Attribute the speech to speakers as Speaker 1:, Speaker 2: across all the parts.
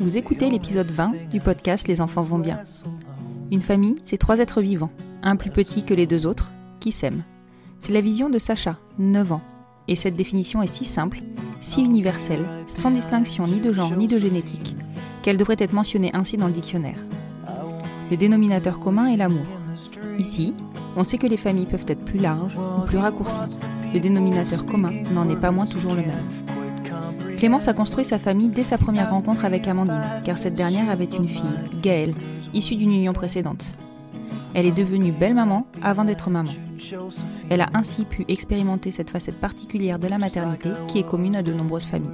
Speaker 1: Vous écoutez l'épisode 20 du podcast Les enfants vont bien. Une famille, c'est trois êtres vivants, un plus petit que les deux autres, qui s'aiment. C'est la vision de Sacha, 9 ans. Et cette définition est si simple, si universelle, sans distinction ni de genre ni de génétique, qu'elle devrait être mentionnée ainsi dans le dictionnaire. Le dénominateur commun est l'amour. Ici, on sait que les familles peuvent être plus larges ou plus raccourcies. Le dénominateur commun n'en est pas moins toujours le même. Clémence a construit sa famille dès sa première rencontre avec Amandine, car cette dernière avait une fille, Gaëlle, issue d'une union précédente. Elle est devenue belle-maman avant d'être maman. Elle a ainsi pu expérimenter cette facette particulière de la maternité qui est commune à de nombreuses familles.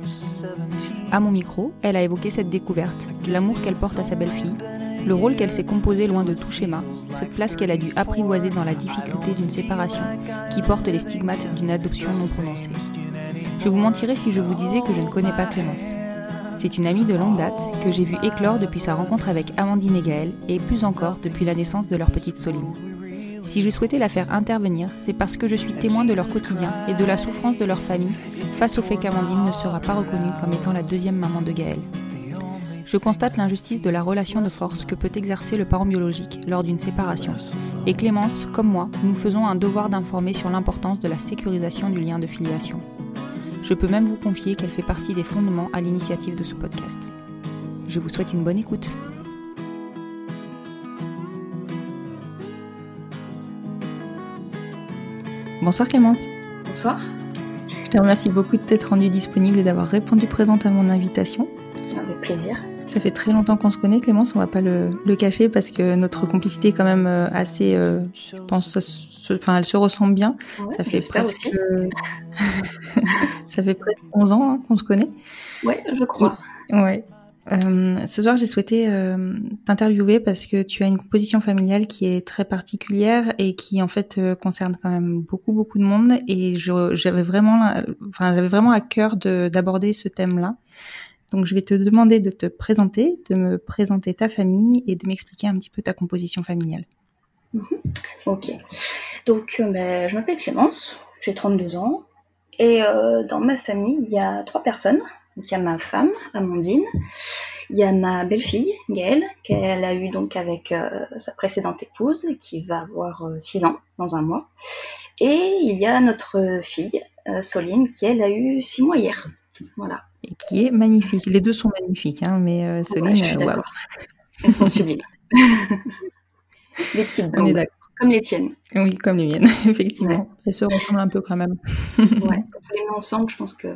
Speaker 1: À mon micro, elle a évoqué cette découverte, l'amour qu'elle porte à sa belle-fille, le rôle qu'elle s'est composé loin de tout schéma, cette place qu'elle a dû apprivoiser dans la difficulté d'une séparation qui porte les stigmates d'une adoption non prononcée. Je vous mentirais si je vous disais que je ne connais pas Clémence. C'est une amie de longue date que j'ai vue éclore depuis sa rencontre avec Amandine et Gaël et plus encore depuis la naissance de leur petite Soline. Si j'ai souhaité la faire intervenir, c'est parce que je suis témoin de leur quotidien et de la souffrance de leur famille face au fait qu'Amandine ne sera pas reconnue comme étant la deuxième maman de Gaël. Je constate l'injustice de la relation de force que peut exercer le parent biologique lors d'une séparation. Et Clémence, comme moi, nous faisons un devoir d'informer sur l'importance de la sécurisation du lien de filiation. Je peux même vous confier qu'elle fait partie des fondements à l'initiative de ce podcast. Je vous souhaite une bonne écoute. Bonsoir Clémence.
Speaker 2: Bonsoir.
Speaker 1: Je te remercie beaucoup de t'être rendue disponible et d'avoir répondu présente à mon invitation.
Speaker 2: Avec plaisir.
Speaker 1: Ça fait très longtemps qu'on se connaît, Clémence, on va pas le, le, cacher parce que notre complicité est quand même assez, euh, je pense, ça se, enfin, elle se ressemble bien.
Speaker 2: Ouais,
Speaker 1: ça fait presque, ça fait presque 11 ans hein, qu'on se connaît.
Speaker 2: Ouais, je crois.
Speaker 1: Ouais. Euh, ce soir, j'ai souhaité euh, t'interviewer parce que tu as une composition familiale qui est très particulière et qui en fait euh, concerne quand même beaucoup beaucoup de monde et j'avais vraiment, enfin j'avais vraiment à cœur d'aborder ce thème-là. Donc je vais te demander de te présenter, de me présenter ta famille et de m'expliquer un petit peu ta composition familiale.
Speaker 2: -hmm. Ok. Donc bah, je m'appelle Clémence, j'ai 32 ans et euh, dans ma famille il y a trois personnes. Il y a ma femme, Amandine, il y a ma belle-fille, Gaëlle, qu'elle a eu donc avec euh, sa précédente épouse, qui va avoir 6 ans dans un mois. Et il y a notre fille, euh, Soline, qui elle a eu 6 mois hier. Voilà.
Speaker 1: Et qui est magnifique. Les deux sont magnifiques, hein, mais euh, Soline,
Speaker 2: ouais,
Speaker 1: waouh.
Speaker 2: Elles sont sublimes. les petites comme les tiennes.
Speaker 1: Oui, comme les miennes, effectivement. Elles se ressemblent un peu quand même.
Speaker 2: Ouais, quand on les met ensemble, je pense que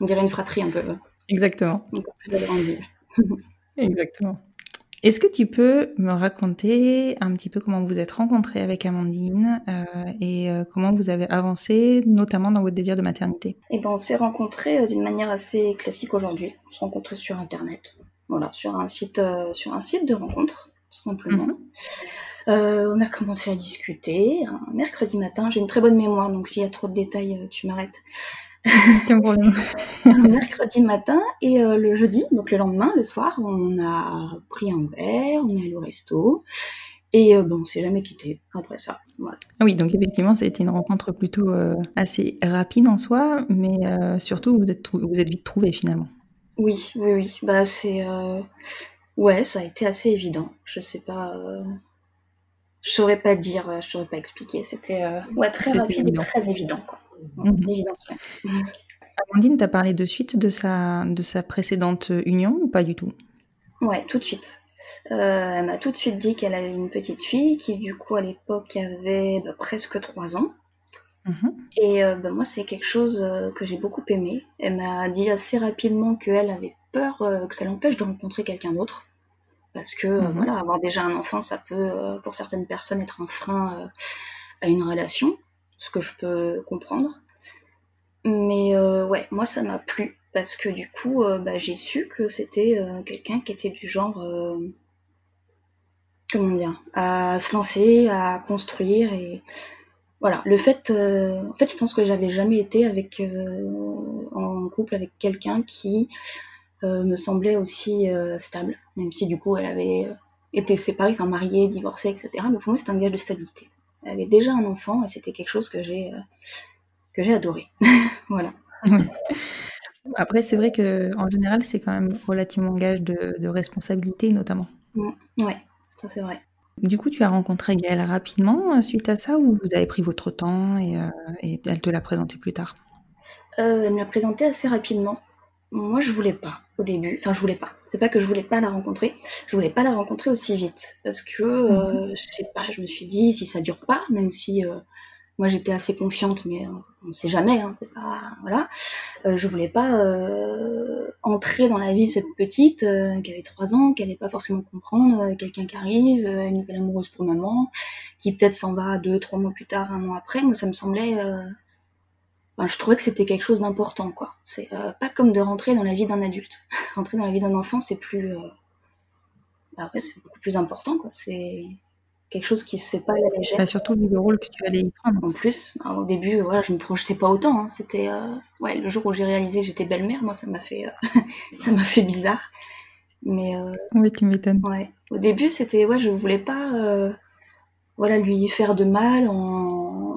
Speaker 2: on dirait une fratrie un peu.
Speaker 1: Exactement.
Speaker 2: Plus.
Speaker 1: Exactement. Est-ce que tu peux me raconter un petit peu comment vous êtes rencontrés avec Amandine euh, et euh, comment vous avez avancé, notamment dans votre désir de maternité?
Speaker 2: Et ben, on s'est rencontrés euh, d'une manière assez classique aujourd'hui. On s'est rencontrés sur Internet, voilà, sur un site, euh, sur un site de rencontre, tout simplement.
Speaker 1: Mhm.
Speaker 2: Euh, on a commencé à discuter un mercredi matin. J'ai une très bonne mémoire, donc s'il y a trop de détails, tu m'arrêtes.
Speaker 1: Aucun problème.
Speaker 2: mercredi matin et euh, le jeudi, donc le lendemain, le soir, on a pris un verre, on est allé au resto et euh, bon, on s'est jamais quitté après ça. Voilà.
Speaker 1: Ah Oui, donc effectivement, ça a été une rencontre plutôt euh, assez rapide en soi, mais euh, surtout vous êtes, trou- vous êtes vite trouvés finalement.
Speaker 2: Oui, oui, oui. Bah c'est ouais, ça a été assez évident. Je sais pas, je saurais pas dire, je saurais pas expliquer. C'était euh, ouais très rapide
Speaker 1: évident.
Speaker 2: et très évident quoi.
Speaker 1: Mhm.
Speaker 2: Évidence. ouais.
Speaker 1: Amandine, t'as parlé de suite de sa, de sa précédente union ou pas du tout?
Speaker 2: Ouais, tout de suite. Euh, elle m'a tout de suite dit qu'elle avait une petite fille qui, du coup, à l'époque avait bah, presque 3 ans. Et euh, bah, moi, c'est quelque chose euh, que j'ai beaucoup aimé. Elle m'a dit assez rapidement qu'elle avait peur que ça l'empêche de rencontrer quelqu'un d'autre. Parce que, voilà, avoir déjà un enfant, ça peut, pour certaines personnes, être un frein à une relation, ce que je peux comprendre. Mais euh, ouais, moi, ça m'a plu. Parce que du coup, euh, bah, j'ai su que c'était euh, quelqu'un qui était du genre, comment dire, à se lancer, à construire et voilà. Le fait, en fait, je pense que j'avais jamais été avec en couple avec quelqu'un qui me semblait aussi stable, même si du coup elle avait été séparée, enfin mariée, divorcée, etc. Mais pour moi, c'était un gage de stabilité. Elle avait déjà un enfant et c'était quelque chose que j'ai euh, que j'ai adoré. voilà.
Speaker 1: Après, c'est vrai que en général, c'est quand même relativement gage de, de responsabilité, notamment.
Speaker 2: Ouais, ça c'est vrai.
Speaker 1: Du coup, tu as rencontré Gaëlle rapidement euh, suite à ça ou vous avez pris votre temps et, euh, et elle te l'a présenté plus tard?
Speaker 2: Euh, elle me l'a présenté assez rapidement. Moi, je voulais pas au début. Enfin, je voulais pas. C'est pas que je voulais pas la rencontrer. Je voulais pas la rencontrer aussi vite parce que euh, je sais pas. Je me suis dit si ça dure pas, même si euh, moi j'étais assez confiante, mais euh, on sait jamais. Hein, c'est pas voilà. Euh, je voulais pas euh, entrer dans la vie de cette petite euh, qui avait trois ans, qui allait pas forcément comprendre. euh, Quelqu'un qui arrive, euh, une nouvelle amoureuse pour maman, qui peut-être s'en va deux, trois mois plus tard, un an après. Moi, ça me semblait je trouvais que c'était quelque chose d'important, quoi. C'est euh, pas comme de rentrer dans la vie d'un adulte. rentrer dans la vie d'un enfant, c'est plus. Bah ouais, c'est beaucoup plus important, quoi. C'est quelque chose qui se fait pas à la légère.
Speaker 1: Bah, Surtout vu le rôle que tu allais y prendre.
Speaker 2: En plus, alors, au début, voilà, je me projetais pas autant. Hein. C'était, euh... ouais, le jour où j'ai réalisé que j'étais belle-mère, moi, ça m'a fait, euh, ça m'a fait bizarre. Mais euh,
Speaker 1: Oui, tu m'étonnes.
Speaker 2: ouais, au début, c'était, ouais, je voulais pas, voilà, lui faire de mal en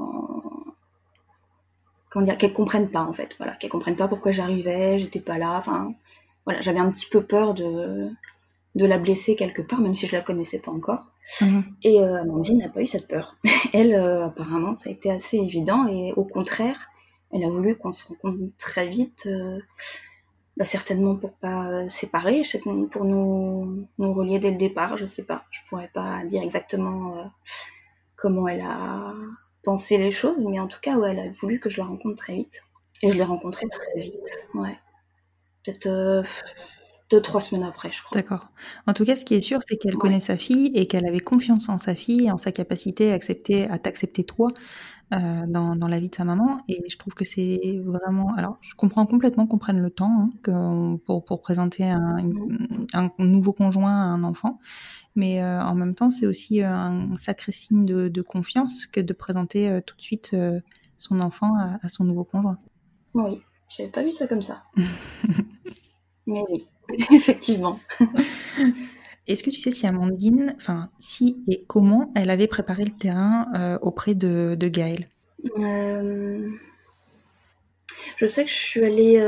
Speaker 2: comment dire, qu'elle comprenne pas en fait, voilà, qu'elle comprenne pas pourquoi j'arrivais, j'étais pas là, enfin, voilà, j'avais un petit peu peur de, de la blesser quelque part, même si je la connaissais pas encore.
Speaker 1: Mhm.
Speaker 2: Et euh, Amandine n'a pas eu cette peur. Elle, euh, apparemment, ça a été assez évident et au contraire, elle a voulu qu'on se rencontre très vite, euh, bah, certainement pour pas euh, séparer, pour nous, nous relier dès le départ, je sais pas, je pourrais pas dire exactement euh, comment elle a pensé les choses, mais en tout cas, ouais, elle a voulu que je la rencontre très vite. Et je l'ai rencontrée très vite, ouais. Peut-être euh, deux, trois semaines après, je crois.
Speaker 1: D'accord. En tout cas, ce qui est sûr, c'est qu'elle
Speaker 2: Ouais.
Speaker 1: connaît sa fille et qu'elle avait confiance en sa fille et en sa capacité à accepter, à t'accepter toi euh, dans, dans la vie de sa maman. Et je trouve que c'est vraiment. Alors, je comprends complètement qu'on prenne le temps hein, que- pour, pour présenter un, une- un nouveau conjoint à un enfant. Mais euh, en même temps, c'est aussi euh, un sacré signe de, de confiance que de présenter euh, tout de suite euh, son enfant à, à son nouveau conjoint.
Speaker 2: Oui, j'avais pas vu ça comme ça. Mais oui, effectivement.
Speaker 1: Est-ce que tu sais si Amandine, enfin, si et comment elle avait préparé le terrain auprès de, de Gaël
Speaker 2: Je sais que je suis allée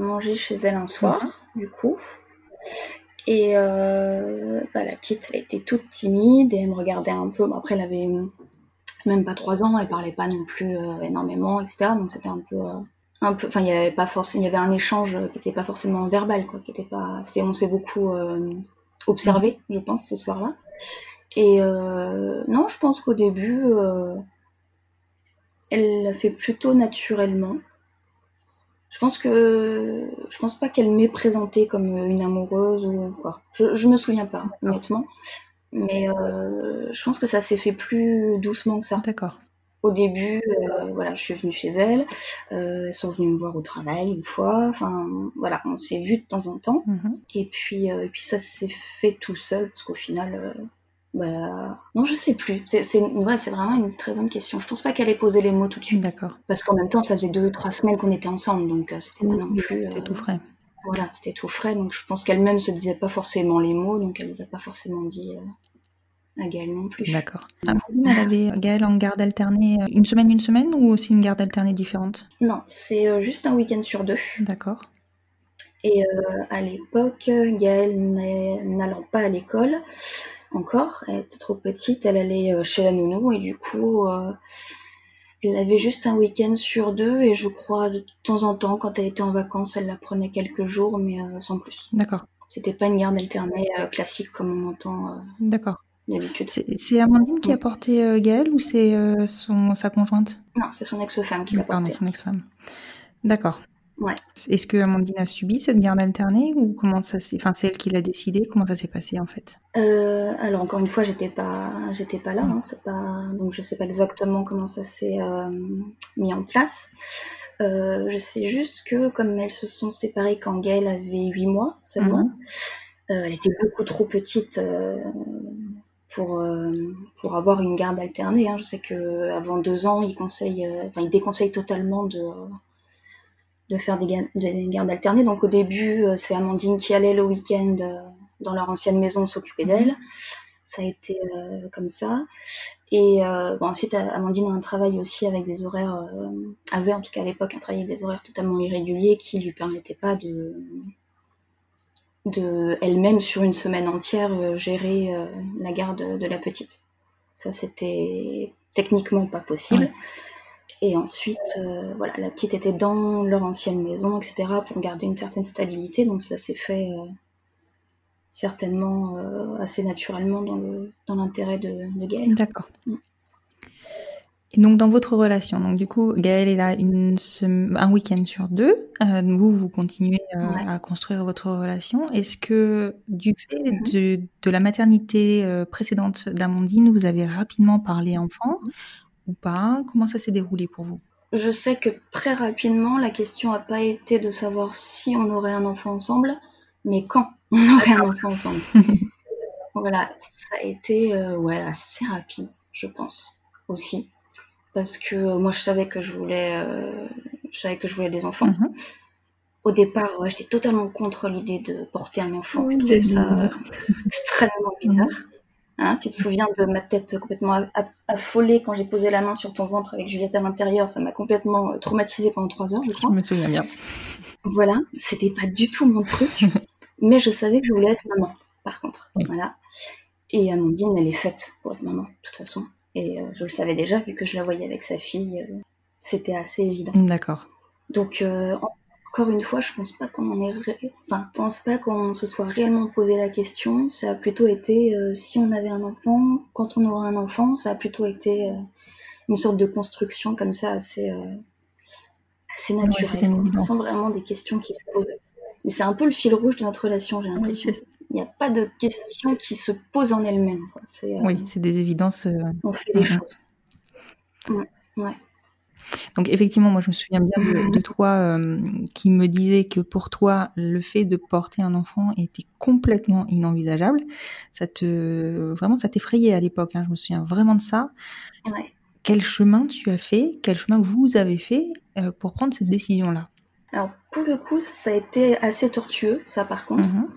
Speaker 2: manger chez elle un soir, du coup. Et euh, bah, la petite, elle était toute timide et elle me regardait un peu. Bon, après, elle avait même pas trois ans, elle parlait pas non plus euh, énormément, etc. Donc c'était un peu, euh, un peu. Enfin, il y avait pas forcément, il y avait un échange qui était pas forcément verbal, quoi. Qui était pas. C'était, on s'est beaucoup euh, observé, je pense, ce soir-là. Et non, je pense qu'au début, elle l'a fait plutôt naturellement. Je pense que je pense pas qu'elle m'ait présentée comme une amoureuse ou quoi. Je, je me souviens pas, honnêtement. Mais euh, je pense que ça s'est fait plus doucement que ça.
Speaker 1: D'accord.
Speaker 2: Au début, euh, voilà, je suis venue chez elle. Euh, elles sont venues me voir au travail une fois. Enfin, voilà, on s'est vu de temps en temps.
Speaker 1: Mhm.
Speaker 2: Et puis, et puis ça s'est fait tout seul parce qu'au final, bah, non, je sais plus. C'est, ouais, vraiment une très bonne question. Je pense pas qu'elle ait posé les mots tout de suite.
Speaker 1: D'accord.
Speaker 2: Parce qu'en même temps, ça faisait deux, trois semaines qu'on était ensemble, donc euh, c'était pas non plus.
Speaker 1: C'était
Speaker 2: euh,
Speaker 1: tout frais.
Speaker 2: Voilà, c'était tout frais, donc je pense qu'elle-même se disait pas forcément les mots, donc elle les a pas forcément dit euh, à Gaël non plus.
Speaker 1: D'accord. Amandine, elle avait Gaëlle en garde alternée une semaine, une semaine ou aussi une garde alternée différente?
Speaker 2: Non, c'est juste un week-end sur deux.
Speaker 1: D'accord.
Speaker 2: Et euh, à l'époque, Gaëlle n'est- n'allant pas à l'école encore, elle était trop petite, elle allait euh, chez la nounou et du coup, euh, elle avait juste un week-end sur deux et je crois de temps en temps, quand elle était en vacances, elle la prenait quelques jours, mais euh, sans plus.
Speaker 1: D'accord.
Speaker 2: C'était pas une garde alternée euh, classique comme on entend
Speaker 1: D'accord.
Speaker 2: d'habitude.
Speaker 1: C'est Amandine qui a porté Gaëlle ou c'est son sa conjointe?
Speaker 2: Non, c'est son ex-femme qui l'a
Speaker 1: Pardon,
Speaker 2: porté.
Speaker 1: son ex-femme. D'accord.
Speaker 2: Ouais.
Speaker 1: Est-ce que Amandine a subi cette garde alternée ou comment ça s'est, enfin c'est elle qui l'a décidé? Comment ça s'est passé en fait?
Speaker 2: Euh, alors encore une fois, j'étais pas, j'étais pas là, hein, c'est pas, donc je sais pas exactement comment ça s'est euh, mis en place. Euh, je sais juste que comme elles se sont séparées quand Gaëlle avait 8 mois seulement, euh, elle était beaucoup trop petite pour euh, pour avoir une garde alternée. hein. Je sais que avant deux ans, ils conseillent, euh, enfin ils déconseillent totalement de de faire des, ga- des gardes alternées. Donc au début, euh, c'est Amandine qui allait le week-end euh, dans leur ancienne maison s'occuper d'elle. Ça a été euh, comme ça. Et euh, bon, ensuite, Amandine a un travail aussi avec des horaires, euh, avait en tout cas à l'époque un travail avec des horaires totalement irréguliers qui lui permettaient pas de, de elle-même sur une semaine entière gérer la garde de la petite. Ça, c'était techniquement pas possible.
Speaker 1: Ouais.
Speaker 2: Et ensuite, euh, voilà, la petite était dans leur ancienne maison, etc., pour garder une certaine stabilité. Donc ça s'est fait euh, certainement euh, assez naturellement dans le dans l'intérêt de, de Gaëlle.
Speaker 1: D'accord.
Speaker 2: Mm.
Speaker 1: Et donc dans votre relation, donc du coup Gaëlle est là une sem- un week-end sur deux. Vous vous continuez
Speaker 2: Ouais.
Speaker 1: à construire votre relation. Est-ce que du fait
Speaker 2: Mhm.
Speaker 1: de, de la maternité précédente d'Amandine, vous avez rapidement parlé enfant? Ou pas Comment ça s'est déroulé pour vous?
Speaker 2: Je sais que très rapidement, la question n'a pas été de savoir si on aurait un enfant ensemble, mais quand on aurait un enfant ensemble. voilà, ça a été euh, ouais, assez rapide, je pense, aussi. Parce que euh, moi, je savais que je voulais, euh, je savais que je voulais des enfants.
Speaker 1: Mhm.
Speaker 2: Au départ, ouais, j'étais totalement contre l'idée de porter un enfant.
Speaker 1: Oui,
Speaker 2: Je trouvais ça extrêmement bizarre. Hein, tu te souviens de ma tête complètement affolée quand j'ai posé la main sur ton ventre avec Juliette à l'intérieur. Ça m'a complètement euh, traumatisée pendant trois heures, je
Speaker 1: Je
Speaker 2: crois.
Speaker 1: me souviens bien.
Speaker 2: Voilà, c'était pas du tout mon truc. mais je savais que je voulais être maman, par contre.
Speaker 1: Oui.
Speaker 2: Voilà. Et Amandine, elle est faite pour être maman, de toute façon. Et euh, je le savais déjà, vu que je la voyais avec sa fille. euh, c'était assez évident.
Speaker 1: D'accord.
Speaker 2: Donc, euh, encore une fois, je pense pas qu'on en ait, ré- enfin, pense pas qu'on se soit réellement posé la question. Ça a plutôt été euh, si on avait un enfant, quand on aura un enfant, ça a plutôt été euh, une sorte de construction comme ça, assez, euh, assez
Speaker 1: Ouais,
Speaker 2: naturelle,
Speaker 1: une
Speaker 2: quoi, sans vraiment des questions qui se posent. Mais c'est un peu le fil rouge de notre relation, j'ai l'impression.
Speaker 1: c'est-
Speaker 2: Il n'y a pas de questions qui se posent en elles-mêmes.
Speaker 1: Oui, c'est des évidences.
Speaker 2: On fait les choses. Ouais, ouais.
Speaker 1: Donc effectivement, moi je me souviens bien de, de toi euh, qui me disais que pour toi, le fait de porter un enfant était complètement inenvisageable. Ça te vraiment, ça t'effrayait à l'époque. hein, je me souviens vraiment de ça.
Speaker 2: Ouais.
Speaker 1: Quel chemin tu as fait? Quel chemin vous avez fait euh, pour prendre cette décision-là?
Speaker 2: Alors, pour le coup, ça a été assez tortueux, ça par contre.
Speaker 1: Mhm.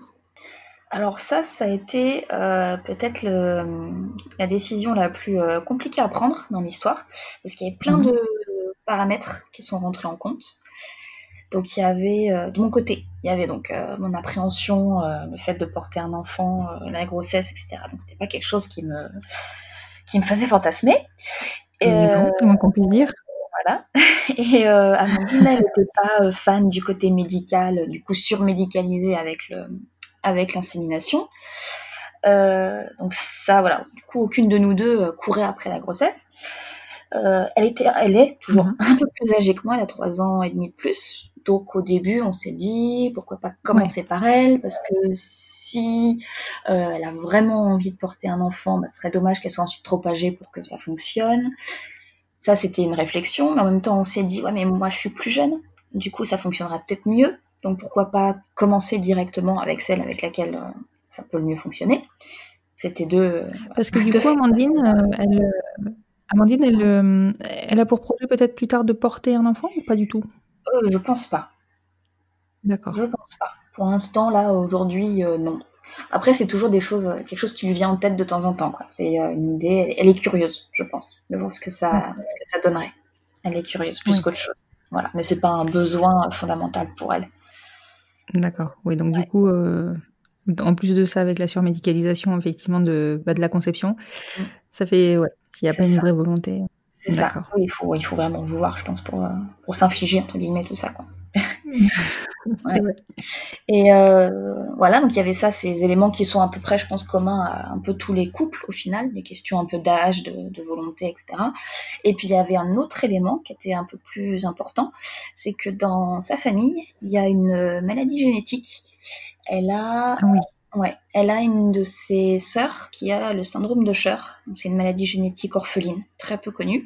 Speaker 2: Alors ça, ça a été euh, peut-être la décision la plus euh, compliquée à prendre dans l'histoire, parce qu'il y avait plein
Speaker 1: Mhm.
Speaker 2: de paramètres qui sont rentrés en compte. Donc il y avait, euh, de mon côté, il y avait donc euh, mon appréhension, euh, le fait de porter un enfant, la grossesse, etc. Donc c'était pas quelque chose qui me, qui me faisait fantasmer. Et,
Speaker 1: Mais bon, moins qu'on puisse dire.
Speaker 2: voilà. Et Amandine, elle n'était pas fan du côté médical, du coup surmédicalisé avec le, avec l'insémination. Donc ça, voilà. Du coup, aucune de nous deux courait après la grossesse. Euh, elle était, elle est toujours
Speaker 1: Mhm.
Speaker 2: un peu plus âgée que moi, elle a trois ans et demi de plus. Donc au début, on s'est dit pourquoi pas commencer par elle, parce que si euh, elle a vraiment envie de porter un enfant, bah, ce serait dommage qu'elle soit ensuite trop âgée pour que ça fonctionne. Ça, c'était une réflexion, mais en même temps, on s'est dit ouais, mais moi, je suis plus jeune, du coup, ça fonctionnera peut-être mieux. Donc pourquoi pas commencer directement avec celle avec laquelle euh, ça peut le mieux fonctionner. C'était deux.
Speaker 1: Parce que du coup, Amandine, elle, Amandine, elle, elle a pour projet peut-être plus tard de porter un enfant ou pas du tout?
Speaker 2: Euh, je pense pas.
Speaker 1: D'accord.
Speaker 2: Je pense pas. Pour l'instant, là, aujourd'hui, euh, non. Après, c'est toujours des choses, euh, quelque chose qui lui vient en tête de temps en temps. C'est une idée. Elle est curieuse, je pense, de voir ce que ça, ce que ça donnerait. Elle est curieuse plus qu'autre chose. Voilà. Mais c'est pas un besoin fondamental pour elle.
Speaker 1: D'accord. Oui. Donc du coup, en plus de ça, avec la surmédicalisation, effectivement, de, bah, de la conception, mm. ça fait, ouais, s'il n'y a pas une vraie volonté.
Speaker 2: C'est ça. il, faut, il faut vraiment vouloir, je pense, pour, euh, pour s'infliger, entre guillemets, tout ça. Quoi. Et euh, voilà, donc il y avait ça, ces éléments qui sont à peu près, je pense, communs à un peu tous les couples au final, des questions un peu d'âge, de, volonté, etc. Et puis il y avait un autre élément qui était un peu plus important, c'est que dans sa famille, il y a une maladie génétique. Elle a
Speaker 1: oui.
Speaker 2: Ouais, elle a une de ses sœurs qui a le syndrome de Scher. C'est une maladie génétique orpheline, très peu connue,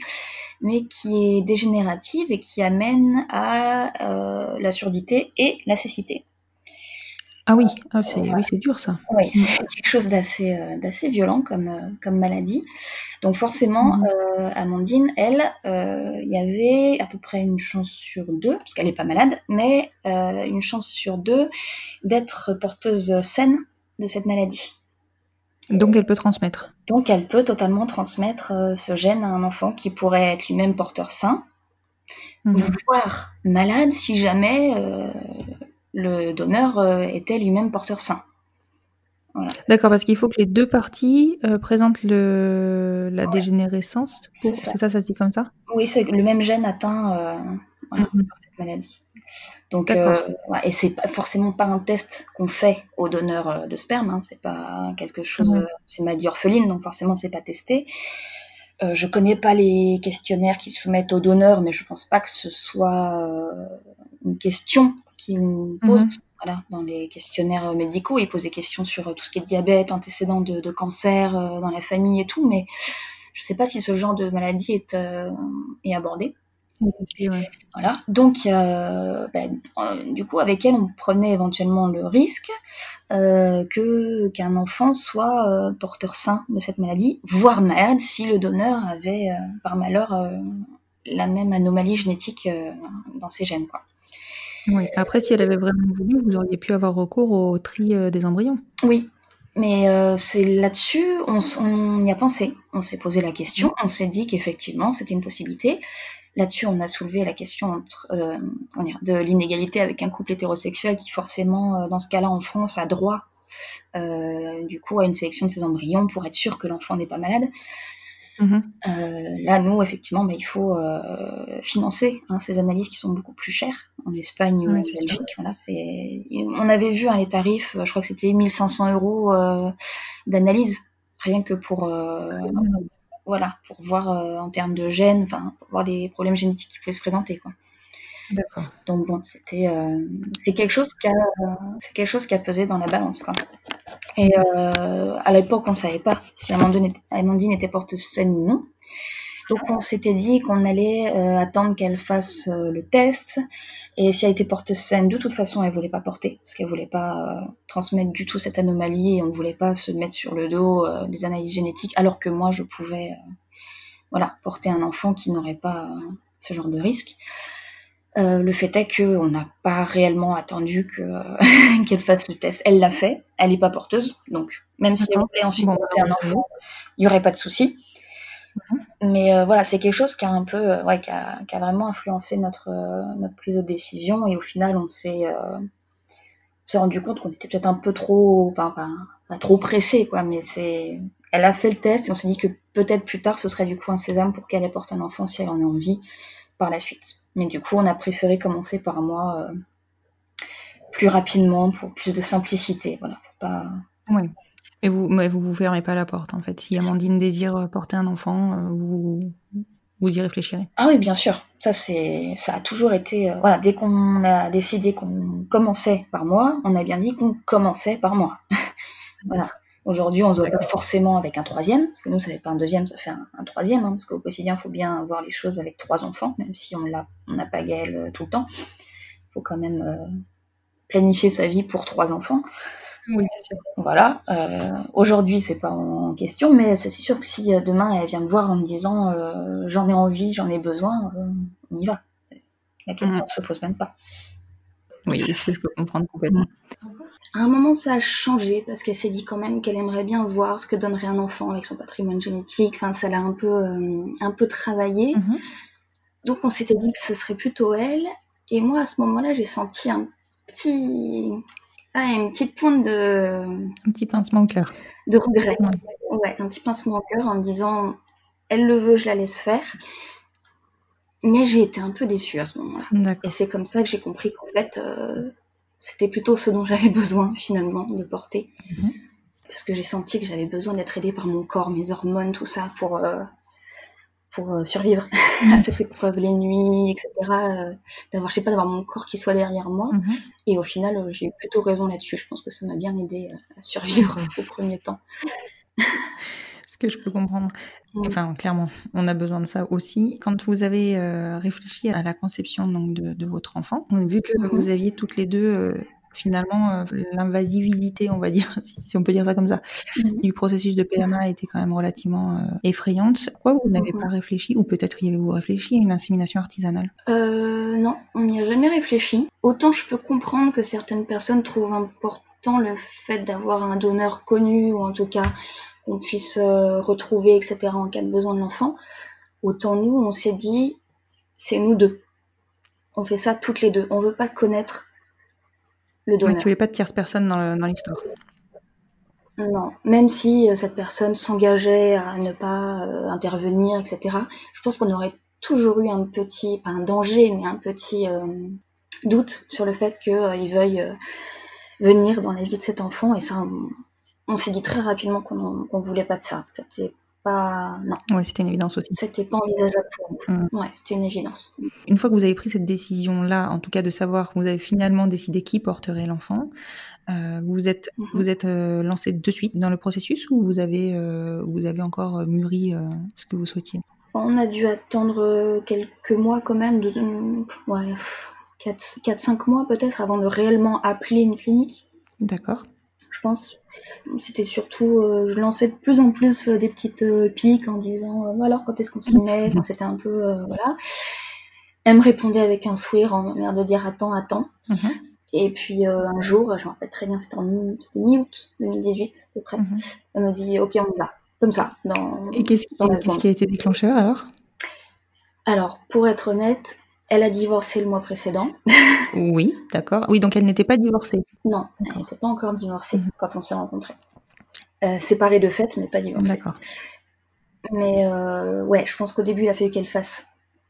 Speaker 2: mais qui est dégénérative et qui amène à euh, la surdité et la cécité.
Speaker 1: Ah oui, ah, c'est oui, dur ça.
Speaker 2: Oui, c'est quelque chose d'assez euh, d'assez violent comme, euh, comme maladie. Donc forcément, mhm. Amandine, elle, il y avait à peu près une chance sur deux, parce qu'elle n'est pas malade, mais une chance sur deux d'être porteuse saine de cette maladie.
Speaker 1: Donc elle peut transmettre.
Speaker 2: Donc elle peut totalement transmettre euh, ce gène à un enfant qui pourrait être lui-même porteur sain, mhm. voire malade si jamais euh, le donneur euh, était lui-même porteur sain.
Speaker 1: D'accord, parce qu'il faut que les deux parties présentent le, la dégénérescence. C'est ça. ça. se dit comme ça?
Speaker 2: Oui, c'est le même gène atteint mhm. par cette maladie. Donc, euh, et c'est pas forcément pas un test qu'on fait aux donneurs euh, de sperme, hein, c'est pas quelque chose, euh, c'est une maladie orpheline, donc forcément c'est pas testé. Euh, je connais pas les questionnaires qu'ils soumettent aux donneurs, mais je pense pas que ce soit une question qu'ils mhm. posent. Voilà, dans les questionnaires médicaux, ils posent des questions sur tout ce qui est diabète, antécédent de, de cancer dans la famille et tout, mais je sais pas si ce genre de maladie est, est abordé. Voilà. Donc, ben, euh, du coup, avec elle, on prenait éventuellement le risque euh, que qu'un enfant soit euh, porteur sain de cette maladie, voire malade si le donneur avait, par malheur, la même anomalie génétique dans ses gènes. Quoi.
Speaker 1: Oui. Après, si elle avait vraiment voulu, vous auriez pu avoir recours au tri des embryons.
Speaker 2: Oui, mais c'est là-dessus, on, on, y a pensé, on s'est posé la question, on s'est dit qu'effectivement c'était une possibilité. Là-dessus, on a soulevé la question entre, euh, de l'inégalité avec un couple hétérosexuel qui forcément, euh, dans ce cas-là, en France, a droit euh, du coup à une sélection de ses embryons pour être sûr que l'enfant n'est pas malade. Mm-hmm. Euh, là, nous, effectivement, bah, il faut euh, financer hein, ces analyses qui sont beaucoup plus chères en Espagne ou en Belgique. Voilà, c'est... On avait vu hein, les tarifs, je crois que c'était 1500 euros d'analyse, rien que pour voilà, pour voir euh, en termes de gènes, pour voir les problèmes génétiques qui pouvaient se présenter, quoi.
Speaker 1: D'accord.
Speaker 2: Donc bon, c'était, euh, c'est quelque chose qui a, c'est quelque chose qui a pesé dans la balance, quoi. Et euh, à l'époque, on savait pas si Amandine était, porteuse saine ou non. Donc on s'était dit qu'on allait euh, attendre qu'elle fasse euh, le test et si elle était porteuse saine, de toute façon elle voulait pas porter parce qu'elle voulait pas transmettre du tout cette anomalie et on voulait pas se mettre sur le dos les analyses génétiques alors que moi je pouvais voilà porter un enfant qui n'aurait pas ce genre de risque. Le fait est qu'on n'a pas réellement attendu qu'elle fasse le test. Elle l'a fait, elle n'est pas porteuse, donc même si elle voulait ensuite porter un enfant, il n'y aurait pas de souci. Mhm. Mais euh, voilà, c'est quelque chose qui a un peu, euh, ouais, qui a, qui a, vraiment influencé notre, euh, notre prise de décision. Et au final, on s'est rendu compte qu'on était peut-être un peu trop, enfin, pas, trop pressé, quoi. Mais c'est, elle a fait le test et on s'est dit que peut-être plus tard, ce serait du coup un sésame pour qu'elle apporte un enfant si elle en a envie par la suite. Mais du coup, on a préféré commencer par moi plus rapidement pour plus de simplicité, voilà, pas.
Speaker 1: Oui. Et vous, mais vous vous fermez pas la porte, en fait. Si Amandine désire porter un enfant, euh, vous, vous y réfléchirez.
Speaker 2: Ah oui, bien sûr. Ça, c'est, ça a toujours été. euh, voilà, dès qu'on a décidé qu'on commençait par moi, on a bien dit qu'on commençait par moi. voilà. Aujourd'hui, on ne se voit pas forcément avec un troisième, parce que nous, ça fait pas un deuxième, ça fait un, un troisième, hein, parce qu'au quotidien, il faut bien voir les choses avec trois enfants, même si on n'a pas Gaël euh, tout le temps. Il faut quand même euh, planifier sa vie pour trois enfants.
Speaker 1: Oui, c'est sûr.
Speaker 2: Voilà. Euh, Aujourd'hui, c'est pas en question, mais c'est sûr que si demain elle vient me voir en me disant j'en ai envie, j'en ai besoin, on y va. La question ne se pose même pas.
Speaker 1: Oui, ce que je peux comprendre complètement.
Speaker 2: À un moment, ça a changé parce qu'elle s'est dit quand même qu'elle aimerait bien voir ce que donnerait un enfant avec son patrimoine génétique. Enfin, ça l'a un peu, euh, un peu travaillé.
Speaker 1: Mhm.
Speaker 2: Donc, on s'était dit que ce serait plutôt elle. Et moi, à ce moment-là, j'ai senti un petit, ah, une petite pointe de,
Speaker 1: Un petit pincement au cœur.
Speaker 2: de regret.
Speaker 1: Ouais.
Speaker 2: Ouais, un petit pincement au cœur en me disant elle le veut, je la laisse faire. Mais j'ai été un peu déçue à ce moment-là. Et c'est comme ça que j'ai compris qu'en fait, euh, c'était plutôt ce dont j'avais besoin finalement de porter.
Speaker 1: Mhm.
Speaker 2: Parce que j'ai senti que j'avais besoin d'être aidée par mon corps, mes hormones, tout ça, pour, euh, pour euh, survivre à cette épreuve, les nuits, etc. euh, d'avoir, je sais pas, d'avoir mon corps qui soit derrière moi.
Speaker 1: Mhm.
Speaker 2: Et au final, j'ai eu plutôt raison là-dessus. Je pense que ça m'a bien aidé euh, à survivre au premier temps.
Speaker 1: Que je peux comprendre. Enfin, clairement, on a besoin de ça aussi. Quand vous avez euh, réfléchi à la conception donc, de, de votre enfant, vu que
Speaker 2: Mhm.
Speaker 1: vous aviez toutes les deux euh, finalement euh, l'invasivité, on va dire, si, on peut dire ça comme ça,
Speaker 2: Mhm.
Speaker 1: du processus de PMA était quand même relativement euh, effrayante. Pourquoi vous n'avez
Speaker 2: Mhm.
Speaker 1: pas réfléchi, ou peut-être y avez-vous réfléchi, à une insémination artisanale?
Speaker 2: Euh, non, on n'y a jamais réfléchi. Autant je peux comprendre que certaines personnes trouvent important le fait d'avoir un donneur connu, ou en tout cas qu'on puisse euh, retrouver, etc., en cas de besoin de l'enfant. Autant nous, on s'est dit, c'est nous deux. On fait ça toutes les deux. On veut pas connaître le donneur.
Speaker 1: Tu voulais pas de tierce personne dans l'histoire.
Speaker 2: Non, même si euh, cette personne s'engageait à ne pas euh, intervenir, etc., je pense qu'on aurait toujours eu un petit, pas un danger, mais un petit euh, doute sur le fait qu'il veuille venir dans la vie de cet enfant. Et ça, on, on s'est dit très rapidement qu'on qu'on voulait pas de ça. C'était pas, non,
Speaker 1: Ouais, c'était une évidence aussi.
Speaker 2: c'était pas envisageable pour nous.
Speaker 1: Mm.
Speaker 2: Ouais, c'était une évidence.
Speaker 1: Une fois que vous avez pris cette décision-là, en tout cas de savoir que vous avez finalement décidé qui porterait l'enfant, euh, vous êtes
Speaker 2: Mhm.
Speaker 1: vous êtes euh, lancé de suite dans le processus ou vous avez euh, vous avez encore mûri ce que vous souhaitiez?
Speaker 2: On a dû attendre quelques mois quand même, de, ouais, 4-5 mois peut-être, avant de réellement appeler une clinique.
Speaker 1: D'accord.
Speaker 2: Je pense. C'était surtout, euh, je lançais de plus en plus euh, des petites euh, piques en disant, alors quand est-ce qu'on s'y met? Enfin, C'était un peu, voilà. Elle me répondait avec un sourire en l'air de dire attends, attends.
Speaker 1: Mhm.
Speaker 2: Et puis euh, un jour, je me rappelle très bien, c'était mi-août 2018 à peu près.
Speaker 1: Mhm.
Speaker 2: Elle me dit ok, on y va, comme ça. Dans...
Speaker 1: Et qu'est-ce qui, qui a été déclencheur alors?
Speaker 2: Alors, pour être honnête, elle a divorcé le mois précédent.
Speaker 1: Oui, d'accord. Oui, donc elle n'était pas divorcée.
Speaker 2: Non, elle n'était pas encore divorcée
Speaker 1: Mhm.
Speaker 2: quand on s'est rencontrés. Euh, séparée de fait, mais pas divorcée.
Speaker 1: D'accord.
Speaker 2: Mais euh, ouais, je pense qu'au début, il a fallu qu'elle fasse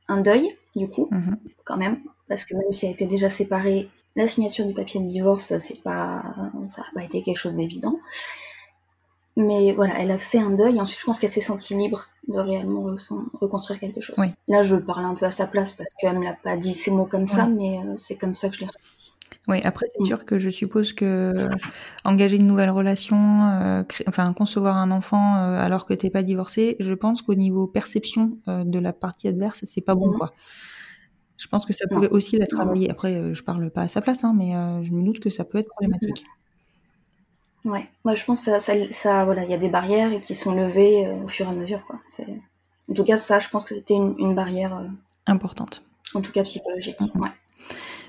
Speaker 2: un deuil, du coup,
Speaker 1: Mhm.
Speaker 2: quand même, parce que même si elle était déjà séparée, la signature du papier de divorce, c'est pas, ça n'a pas été quelque chose d'évident. Mais voilà, elle a fait un deuil. Ensuite, je pense qu'elle s'est sentie libre de réellement recon- reconstruire quelque chose.
Speaker 1: Oui.
Speaker 2: Là, je parle un peu à sa place parce qu'elle me l'a pas dit ces mots comme ça, mais euh, c'est comme ça que je l'ai ressenti.
Speaker 1: Oui, après, c'est
Speaker 2: Mm.
Speaker 1: sûr que je suppose que engager une nouvelle relation, euh, cré- enfin concevoir un enfant euh, alors que t'es pas divorcé, je pense qu'au niveau perception euh, de la partie adverse, c'est pas bon,
Speaker 2: Mhm.
Speaker 1: quoi. Je pense que ça
Speaker 2: Non.
Speaker 1: pouvait aussi la travailler. Après, euh, je parle pas à sa place, hein, mais euh, je me doute que ça peut être problématique.
Speaker 2: Ouais, moi je pense que ça, ça, ça- voilà, il y a des barrières qui sont levées euh, au fur et à mesure, quoi. En tout cas, ça, je pense que c'était une, une barrière, euh,
Speaker 1: Importante.
Speaker 2: en tout cas psychologique.
Speaker 1: Mhm.
Speaker 2: Ouais.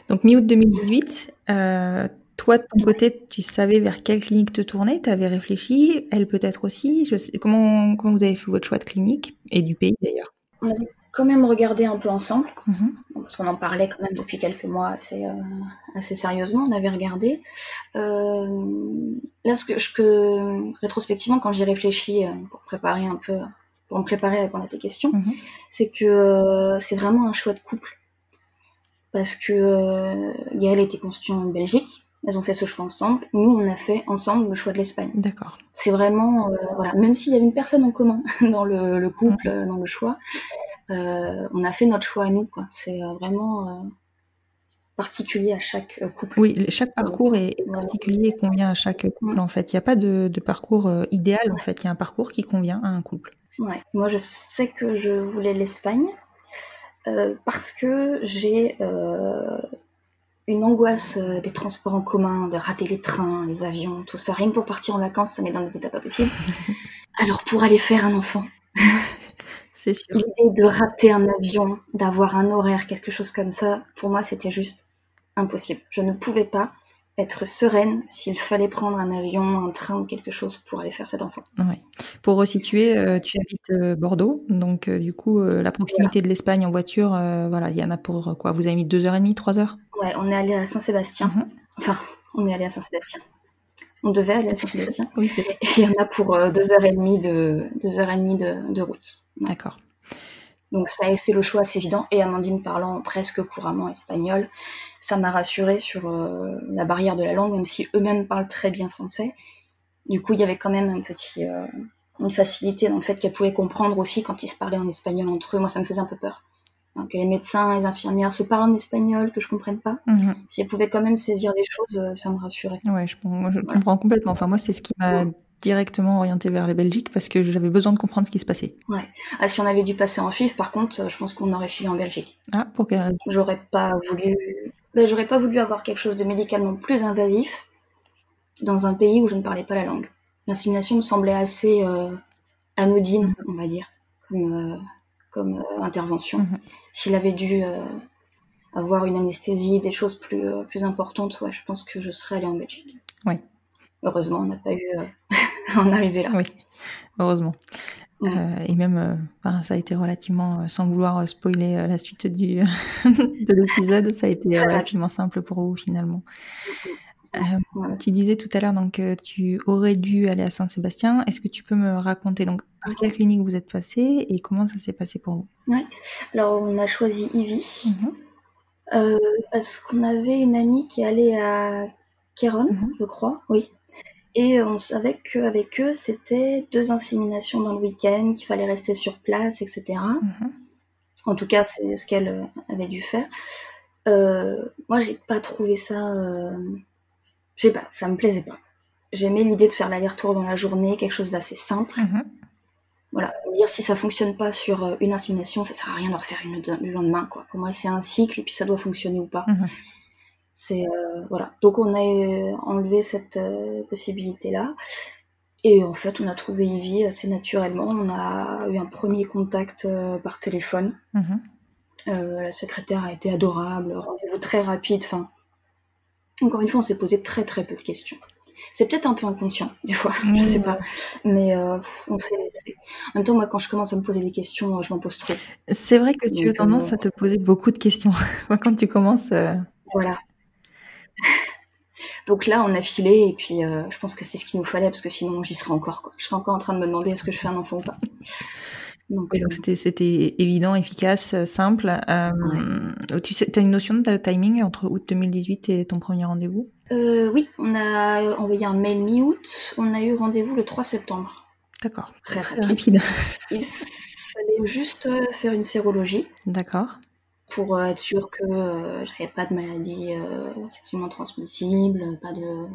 Speaker 1: Donc mi-août 2018, euh, toi de ton côté, tu savais vers quelle clinique te tourner, tu avais réfléchi, elle peut-être aussi? Je sais, comment, comment vous avez fait votre choix de clinique? Et du pays d'ailleurs?
Speaker 2: On avait quand même regardé un peu ensemble,
Speaker 1: Mhm.
Speaker 2: parce qu'on en parlait quand même depuis quelques mois assez, euh, assez sérieusement. On avait regardé. Euh, là, ce que, rétrospectivement, quand j'ai réfléchi euh, pour préparer un peu, pour me préparer à répondre à tes questions,
Speaker 1: Mhm.
Speaker 2: c'est que euh, c'est vraiment un choix de couple. Parce que Gaëlle été constituée en Belgique, elles ont fait ce choix ensemble. Nous, on a fait ensemble le choix de l'Espagne.
Speaker 1: D'accord.
Speaker 2: C'est vraiment, euh, voilà, même s'il y avait une personne en commun dans le, le couple, euh, dans le choix, on a fait notre choix à nous. C'est euh, vraiment euh, particulier à chaque euh, couple.
Speaker 1: Oui, chaque parcours est particulier et convient à chaque couple
Speaker 2: Mm.
Speaker 1: en fait. Il n'y a pas de, de parcours euh, idéal en fait. Il y a un parcours qui convient à un couple.
Speaker 2: Ouais. Moi, je sais que je voulais l'Espagne euh, parce que j'ai euh, une angoisse euh, des transports en commun, de rater les trains, les avions, tout ça. Rien que pour partir en vacances, ça met dans des états pas possibles. Alors, pour aller faire un enfant,
Speaker 1: C'est sûr.
Speaker 2: l'idée de rater un avion, d'avoir un horaire, quelque chose comme ça, pour moi, c'était juste impossible. Je ne pouvais pas être sereine s'il fallait prendre un avion, un train ou quelque chose pour aller faire cet enfant.
Speaker 1: Ouais. Pour resituer, euh, tu habites euh, Bordeaux, donc euh, du coup la proximité de l'Espagne en voiture, voilà, il y en a pour quoi Vous avez mis deux heures et demie, trois heures?
Speaker 2: Ouais, on est allé à Saint-Sébastien.
Speaker 1: Mhm.
Speaker 2: Enfin, on est allé à Saint-Sébastien. On devait aller à Saint-Sébastien.
Speaker 1: Oui,
Speaker 2: il y en a pour euh, deux heures et demie de, deux heures et demie de, de route.
Speaker 1: D'accord.
Speaker 2: Donc ça, c'est le choix assez évident. Et Amandine parlant presque couramment espagnol, ça m'a rassurée sur euh, la barrière de la langue, même si eux-mêmes parlent très bien français. Du coup, il y avait quand même un petit, euh, une facilité dans le fait qu'elle pouvait comprendre aussi quand ils se parlaient en espagnol entre eux. Moi, ça me faisait un peu peur. Que les médecins, les infirmières se parlent en espagnol, que je comprenne pas.
Speaker 1: Mhm.
Speaker 2: Si elles pouvaient quand même saisir les choses, euh, ça me rassurait.
Speaker 1: Ouais, je, moi, je
Speaker 2: Voilà.
Speaker 1: comprends complètement. Enfin, moi, c'est ce qui m'a directement orienté vers la Belgique parce que j'avais besoin de comprendre ce qui se passait.
Speaker 2: Ah, si on avait dû passer en FIF, par contre, euh, je pense qu'on aurait filé en Belgique.
Speaker 1: Ah, pour quelle raison?
Speaker 2: J'aurais pas voulu, ben, j'aurais pas voulu avoir quelque chose de médicalement plus invasif dans un pays où je ne parlais pas la langue. L'insémination me semblait assez euh, anodine, on va dire, comme, euh, comme euh, intervention.
Speaker 1: Mhm.
Speaker 2: S'il avait dû euh, avoir une anesthésie, des choses plus, euh, plus importantes, ouais, je pense que je serais allée en Belgique.
Speaker 1: Ouais.
Speaker 2: Heureusement, on n'a pas eu à en arriver là.
Speaker 1: Oui, heureusement.
Speaker 2: Ouais.
Speaker 1: Et même, ça a été relativement, sans vouloir spoiler la suite du de l'épisode, ça a été relativement simple pour vous finalement. Euh,
Speaker 2: Voilà.
Speaker 1: tu disais tout à l'heure donc euh, tu aurais dû aller à Saint-Sébastien. Est-ce que tu peux me raconter donc par quelle clinique vous êtes passé et comment ça s'est passé pour vous
Speaker 2: Alors, on a choisi Ivy.
Speaker 1: Mhm.
Speaker 2: Euh, parce qu'on avait une amie qui allait à Kéron,
Speaker 1: Mhm.
Speaker 2: je crois, oui. Et on savait qu'avec eux, c'était deux inséminations dans le week-end, qu'il fallait rester sur place, etc.
Speaker 1: Mhm.
Speaker 2: En tout cas, c'est ce qu'elle euh, avait dû faire. Euh, moi, j'ai pas trouvé ça. Euh... Je sais pas, ça me plaisait pas. J'aimais l'idée de faire l'aller-retour dans la journée, quelque chose d'assez simple. Voilà, dire si ça fonctionne pas sur euh, une insémination, ça sert à rien de refaire une le lendemain, quoi. Pour moi, c'est un cycle et puis ça doit fonctionner ou pas.
Speaker 1: Mhm.
Speaker 2: C'est euh, voilà. Donc on a euh, enlevé cette euh, possibilité-là. Et en fait, on a trouvé Ivy assez naturellement. On a eu un premier contact euh, par téléphone.
Speaker 1: Mhm.
Speaker 2: La secrétaire a été adorable, rendez-vous très rapide. Enfin, encore une fois, on s'est posé très très peu de questions. C'est peut-être un peu inconscient, des fois, je sais pas. Mais euh, on laissé. En même temps, moi, quand je commence à me poser des questions, euh, je m'en pose trop.
Speaker 1: C'est vrai que tu as
Speaker 2: Donc,
Speaker 1: tendance
Speaker 2: euh,
Speaker 1: à te poser beaucoup de questions. Moi, Quand tu commences, euh,
Speaker 2: Voilà. Donc là, on a filé, et puis euh, je pense que c'est ce qu'il nous fallait, parce que sinon, j'y serais encore. Quoi. Je serais encore en train de me demander est-ce que je fais un enfant ou pas. Donc,
Speaker 1: oui,
Speaker 2: euh,
Speaker 1: c'était évident, efficace, euh, simple. Euh, Tu sais, as une notion de timing entre août 2018 et ton premier rendez-vous?
Speaker 2: Euh, oui, on a envoyé un mail mi-août. On a eu rendez-vous le 3 septembre.
Speaker 1: D'accord.
Speaker 2: Très
Speaker 1: Très
Speaker 2: rapide.
Speaker 1: rapide.
Speaker 2: Il fallait juste euh, faire une sérologie
Speaker 1: D'accord.
Speaker 2: pour euh, être sûr que euh, j'avais pas de maladie euh, sexuellement transmissible, pas de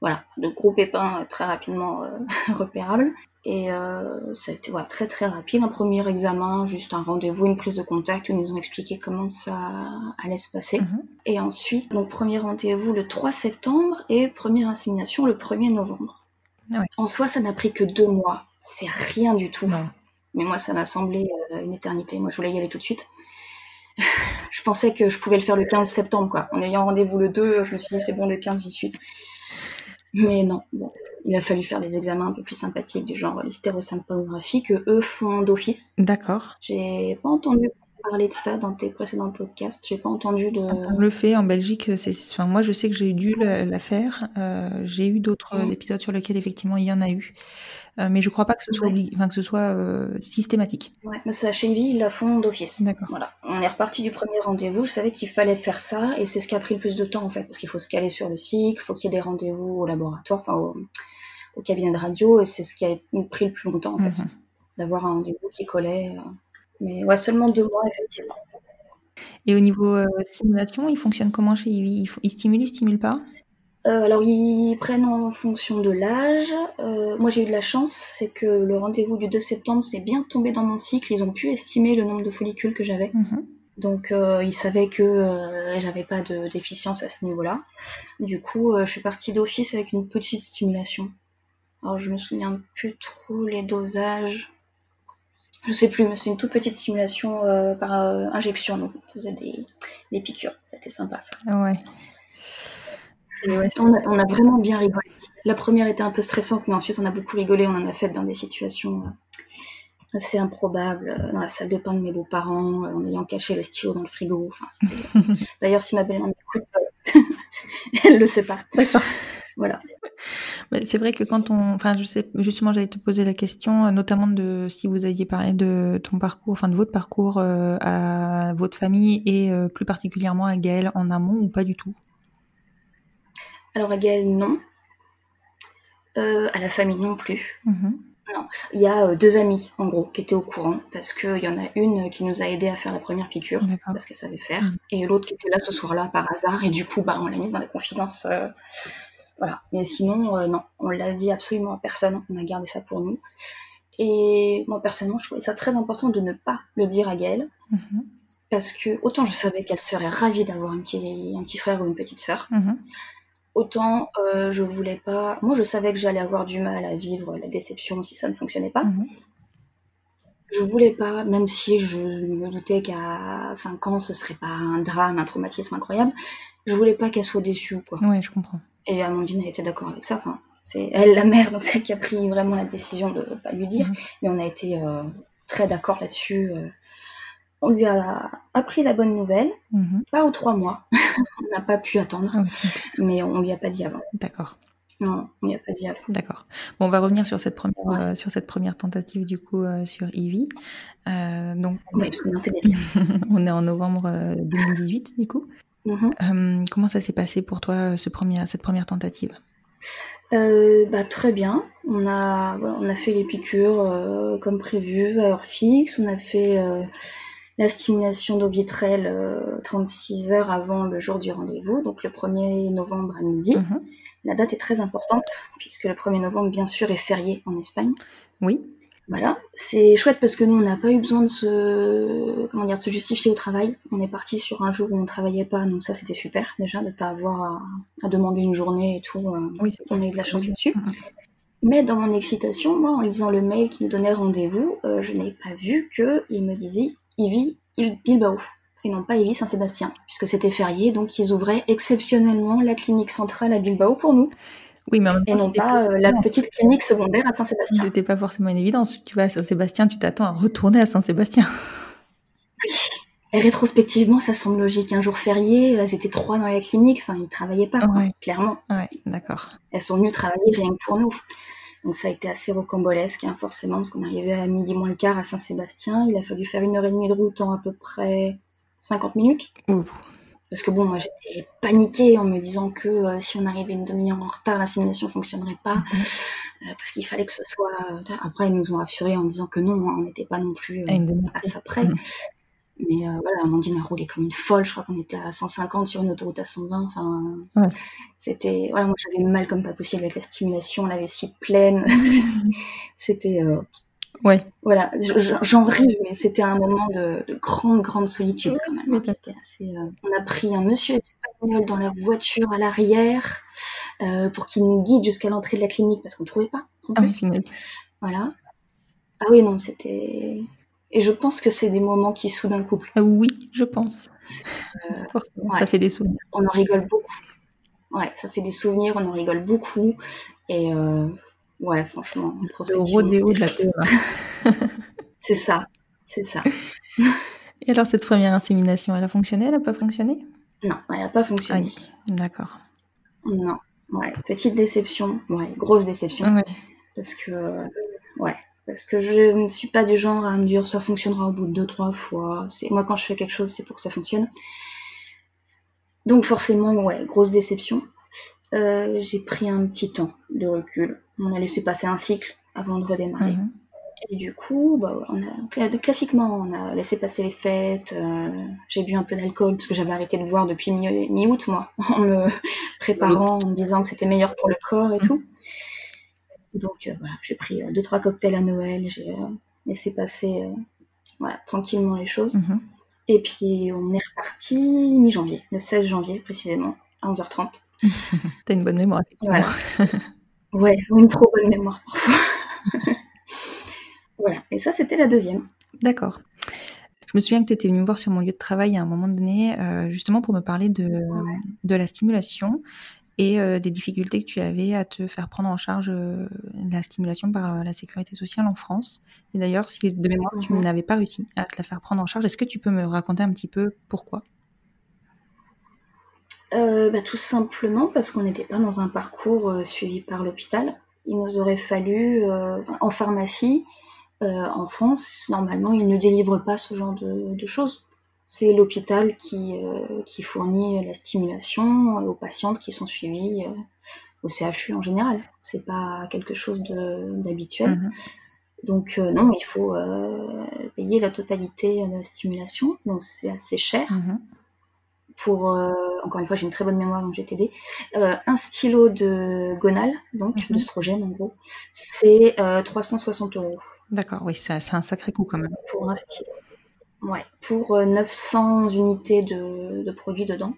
Speaker 2: voilà, de gros pépins très rapidement repérables. Et euh, ça a été voilà, très très rapide. Un premier examen, juste un rendez-vous, une prise de contact où ils nous ont expliqué comment ça allait se passer.
Speaker 1: Mhm.
Speaker 2: Et ensuite, donc premier rendez-vous le 3 septembre et première insémination le 1er novembre.
Speaker 1: Ah ouais.
Speaker 2: En soi, ça n'a pris que deux mois. C'est rien du tout.
Speaker 1: Non.
Speaker 2: Mais moi, ça m'a semblé euh, une éternité. Moi, je voulais y aller tout de suite. je pensais que je pouvais le faire le 15 septembre, quoi. En ayant rendez-vous le 2, je me suis dit, c'est bon, le 15, j'y suis. Mais non, bon, il a fallu faire des examens un peu plus sympathiques, du genre l'hystérosymptographie, que eux font d'office.
Speaker 1: D'accord.
Speaker 2: J'ai pas entendu parler de ça dans tes précédents podcasts. J'ai pas entendu de.
Speaker 1: On le fait en Belgique. C'est, enfin, moi, je sais que j'ai dû la, la faire. Euh, j'ai eu d'autres
Speaker 2: Mhm.
Speaker 1: épisodes sur lesquels effectivement il y en a eu, Euh, mais je crois pas que ce soit,
Speaker 2: Ouais.
Speaker 1: obli- enfin, que ce soit euh, systématique.
Speaker 2: Ouais, mais ça, chez Ivy, ils la font d'office.
Speaker 1: D'accord.
Speaker 2: Voilà. On est reparti du premier rendez-vous. Je savais qu'il fallait faire ça et c'est ce qui a pris le plus de temps en fait, parce qu'il faut se caler sur le cycle, il faut qu'il y ait des rendez-vous au laboratoire, enfin au, au cabinet de radio et c'est ce qui a pris le plus longtemps en fait,
Speaker 1: Mhm.
Speaker 2: d'avoir un rendez-vous qui collait. euh. Mais ouais, seulement deux mois, effectivement.
Speaker 1: Et au niveau euh, stimulation, il fonctionne comment chez Ivy il, il stimule, il stimule pas?
Speaker 2: Euh, alors, ils prennent en fonction de l'âge. Euh, moi, j'ai eu de la chance, c'est que le rendez-vous du 2 septembre s'est bien tombé dans mon cycle. Ils ont pu estimer le nombre de follicules que j'avais.
Speaker 1: Mhm.
Speaker 2: Donc, euh, ils savaient que j'avais pas de déficience à ce niveau-là. Du coup, je suis partie d'office avec une petite stimulation. Alors, je me souviens plus trop les dosages. Je sais plus, mais c'est une toute petite stimulation par injection. Donc, on faisait des, des piqûres. C'était sympa, ça.
Speaker 1: Ouais. Et ouais,
Speaker 2: On a, on a vraiment bien rigolé. La première était un peu stressante, mais ensuite on a beaucoup rigolé. On en a fait dans des situations euh, assez improbables, euh, dans la salle de bain de mes beaux-parents, euh, en ayant caché le stylo dans le frigo. Enfin, D'ailleurs, si ma belle-mère m'écoute, elle le sait pas.
Speaker 1: D'accord.
Speaker 2: Voilà.
Speaker 1: C'est vrai que quand on, enfin, je sais, justement, j'allais te poser la question, notamment de si vous aviez parlé de ton parcours, enfin de votre parcours euh, à votre famille et euh, plus particulièrement à Gaëlle en amont ou pas du tout?
Speaker 2: Alors à Gaëlle, non. Euh, à la famille, non plus.
Speaker 1: Mhm.
Speaker 2: Il y a euh, deux amis, en gros, qui étaient au courant, parce qu'il y en a une qui nous a aidé à faire la première piqûre. Parce qu'elle savait faire,
Speaker 1: Mhm.
Speaker 2: et l'autre qui était là ce soir-là par hasard, et du coup, bah, on l'a mise dans la confidence. euh, voilà. Mais sinon, euh, non, on l'a dit absolument à personne, on a gardé ça pour nous. Et moi, personnellement, je trouvais ça très important de ne pas le dire à Gaëlle,
Speaker 1: Mhm.
Speaker 2: parce que autant je savais qu'elle serait ravie d'avoir un petit, un petit frère ou une petite sœur. Autant euh, je voulais pas. Moi, je savais que j'allais avoir du mal à vivre la déception si ça ne fonctionnait pas.
Speaker 1: Mhm.
Speaker 2: Je voulais pas, même si je me doutais qu'à 5 ans, ce serait pas un drame, un traumatisme incroyable, je voulais pas qu'elle soit déçue, quoi.
Speaker 1: Ouais, je comprends.
Speaker 2: Et Amandine a été d'accord avec ça. Enfin, c'est elle la mère, donc c'est elle qui a pris vraiment la décision de pas lui dire.
Speaker 1: Mhm.
Speaker 2: Mais on a été euh, très d'accord là-dessus. euh. On lui a appris la bonne nouvelle,
Speaker 1: Mhm.
Speaker 2: pas aux trois mois. on n'a pas pu attendre, mais on lui a pas dit avant.
Speaker 1: D'accord.
Speaker 2: Non, on lui a pas dit avant.
Speaker 1: D'accord. Bon, on va revenir sur cette première,
Speaker 2: Ouais.
Speaker 1: euh, sur cette première tentative du coup euh, sur Ivy. Euh, donc,
Speaker 2: Oui, parce qu'on peu délire.
Speaker 1: on est en novembre euh, 2018 du coup.
Speaker 2: Mhm.
Speaker 1: Euh, comment ça s'est passé pour toi euh, ce premier, cette première tentative?
Speaker 2: Euh, bah, très bien. On a, voilà, on a fait les piqûres euh, comme prévu, à heure fixe. On a fait euh, la stimulation d'Obitrel euh, 36 heures avant le jour du rendez-vous, donc le 1er novembre à midi.
Speaker 1: Mhm.
Speaker 2: La date est très importante, puisque le 1er novembre, bien sûr, est férié en Espagne.
Speaker 1: Oui.
Speaker 2: Voilà, c'est chouette parce que nous, on n'a pas eu besoin de se, comment dire, de se justifier au travail. On est parti sur un jour où on ne travaillait pas, donc ça, c'était super, déjà, de ne pas avoir à, à demander une journée et tout. euh,
Speaker 1: Oui,
Speaker 2: on a eu de la chance là-dessus.
Speaker 1: Mhm.
Speaker 2: Mais dans mon excitation, moi, en lisant le mail qui nous donnait rendez-vous, euh, je n'ai pas vu qu'il me disait Ivy Il- Bilbao et non pas Ivy Saint-Sébastien, puisque c'était férié, donc ils ouvraient exceptionnellement la clinique centrale à Bilbao pour nous,
Speaker 1: Oui, mais en même
Speaker 2: et
Speaker 1: temps,
Speaker 2: non
Speaker 1: c'était
Speaker 2: pas euh, la
Speaker 1: non,
Speaker 2: petite clinique secondaire à Saint-Sébastien.
Speaker 1: C'était pas forcément une évidence. Tu vas à Saint-Sébastien, tu t'attends à retourner à Saint-Sébastien.
Speaker 2: Oui. Et rétrospectivement, ça semble logique. Un jour férié, elles étaient trois dans la clinique, enfin, ils travaillaient pas, quoi,
Speaker 1: Ouais.
Speaker 2: clairement.
Speaker 1: Ouais, d'accord.
Speaker 2: Elles sont venues travailler rien que pour nous. Donc ça a été assez rocambolesque, hein, forcément, parce qu'on arrivait à midi moins le quart à Saint-Sébastien. Il a fallu faire une heure et demie de route en à peu près 50 minutes.
Speaker 1: Ouh.
Speaker 2: Parce que bon, moi j'étais paniquée en me disant que euh, si on arrivait une demi-heure en retard, l'insémination fonctionnerait pas.
Speaker 1: Mhm.
Speaker 2: Euh, parce qu'il fallait que ce soit. euh, Après, ils nous ont rassurés en disant que non, hein, on n'était pas non plus euh,
Speaker 1: À
Speaker 2: ça près.
Speaker 1: Mhm.
Speaker 2: Mais euh, voilà, Amandine a roulé comme une folle. Je crois qu'on était à 150 sur une autoroute à 120. Enfin,
Speaker 1: Ouais.
Speaker 2: c'était. Voilà, moi j'avais mal comme pas possible avec la stimulation, la vessie pleine. c'était. euh,
Speaker 1: Ouais.
Speaker 2: voilà, je- je- j'en ris, mais c'était un moment de, de grande, grande solitude quand même. assez, euh, On a pris un monsieur espagnol dans la voiture à l'arrière euh, pour qu'il nous guide jusqu'à l'entrée de la clinique parce qu'on ne trouvait pas. En
Speaker 1: Ah,
Speaker 2: plus. Voilà. Ah oui, non, c'était. Et je pense que c'est des moments qui soudent un couple.
Speaker 1: Ah oui, je pense.
Speaker 2: Euh, ouais.
Speaker 1: Ça fait des souvenirs.
Speaker 2: On en rigole beaucoup. Ouais, ça fait des souvenirs, on en rigole beaucoup. Et euh, ouais, franchement,
Speaker 1: Le rodéo de la. PMA.
Speaker 2: C'est ça, c'est ça.
Speaker 1: Et alors, cette première insémination, elle a fonctionné Elle a pas fonctionné?
Speaker 2: Non, elle n'a pas fonctionné.
Speaker 1: Aïe. D'accord.
Speaker 2: Non, ouais, petite déception, ouais, grosse déception,
Speaker 1: Ouais.
Speaker 2: parce que, euh, ouais, parce que je ne suis pas du genre à me dire ça fonctionnera au bout de deux, trois fois. C'est moi quand je fais quelque chose, c'est pour que ça fonctionne. Donc forcément, ouais, grosse déception. Euh, j'ai pris un petit temps de recul. On a laissé passer un cycle avant de redémarrer.
Speaker 1: Mhm.
Speaker 2: Et du coup, bah, on a, classiquement, on a laissé passer les fêtes. euh, j'ai bu un peu d'alcool parce que j'avais arrêté de boire depuis mi- mi-août, moi, en me préparant, en me disant que c'était meilleur pour le corps et tout. Donc euh, voilà, j'ai pris euh, deux trois cocktails à Noël, j'ai euh, laissé passer voilà, tranquillement les choses.
Speaker 1: Mhm.
Speaker 2: Et puis on est reparti mi-janvier, le 16 janvier précisément, à 11h30.
Speaker 1: T'as une bonne mémoire.
Speaker 2: Voilà. Ouais, une trop bonne mémoire parfois. voilà, et ça c'était la deuxième.
Speaker 1: D'accord. Je me souviens que tu étais venue me voir sur mon lieu de travail à un moment donné, euh, justement pour me parler de, de la stimulation et euh, des difficultés que tu avais à te faire prendre en charge euh, la stimulation par euh, la sécurité sociale en France. Et d'ailleurs, si de mémoire, tu
Speaker 2: Mhm.
Speaker 1: n'avais pas réussi à te la faire prendre en charge, est-ce que tu peux me raconter un petit peu pourquoi?
Speaker 2: Euh, bah, tout simplement parce qu'on n'était pas dans un parcours suivi par l'hôpital. Il nous aurait fallu, en pharmacie, en France, normalement, ils ne délivrent pas ce genre de, de choses. C'est l'hôpital qui, euh, qui fournit la stimulation aux patientes qui sont suivies euh, au CHU en général. C'est pas quelque chose d'habituel.
Speaker 1: Mhm.
Speaker 2: Donc euh, non, il faut euh, payer la totalité de la stimulation, donc c'est assez cher
Speaker 1: Mhm.
Speaker 2: pour, euh, encore une fois, j'ai une très bonne mémoire, donc j'ai t'aider. Euh, un stylo de gonal, donc
Speaker 1: Mhm.
Speaker 2: d'œstrogène en gros, c'est euh, 360 euros
Speaker 1: D'accord, oui, c'est un sacré coup quand même.
Speaker 2: pour un stylo. Ouais, pour euh, 900 unités de, de produits dedans.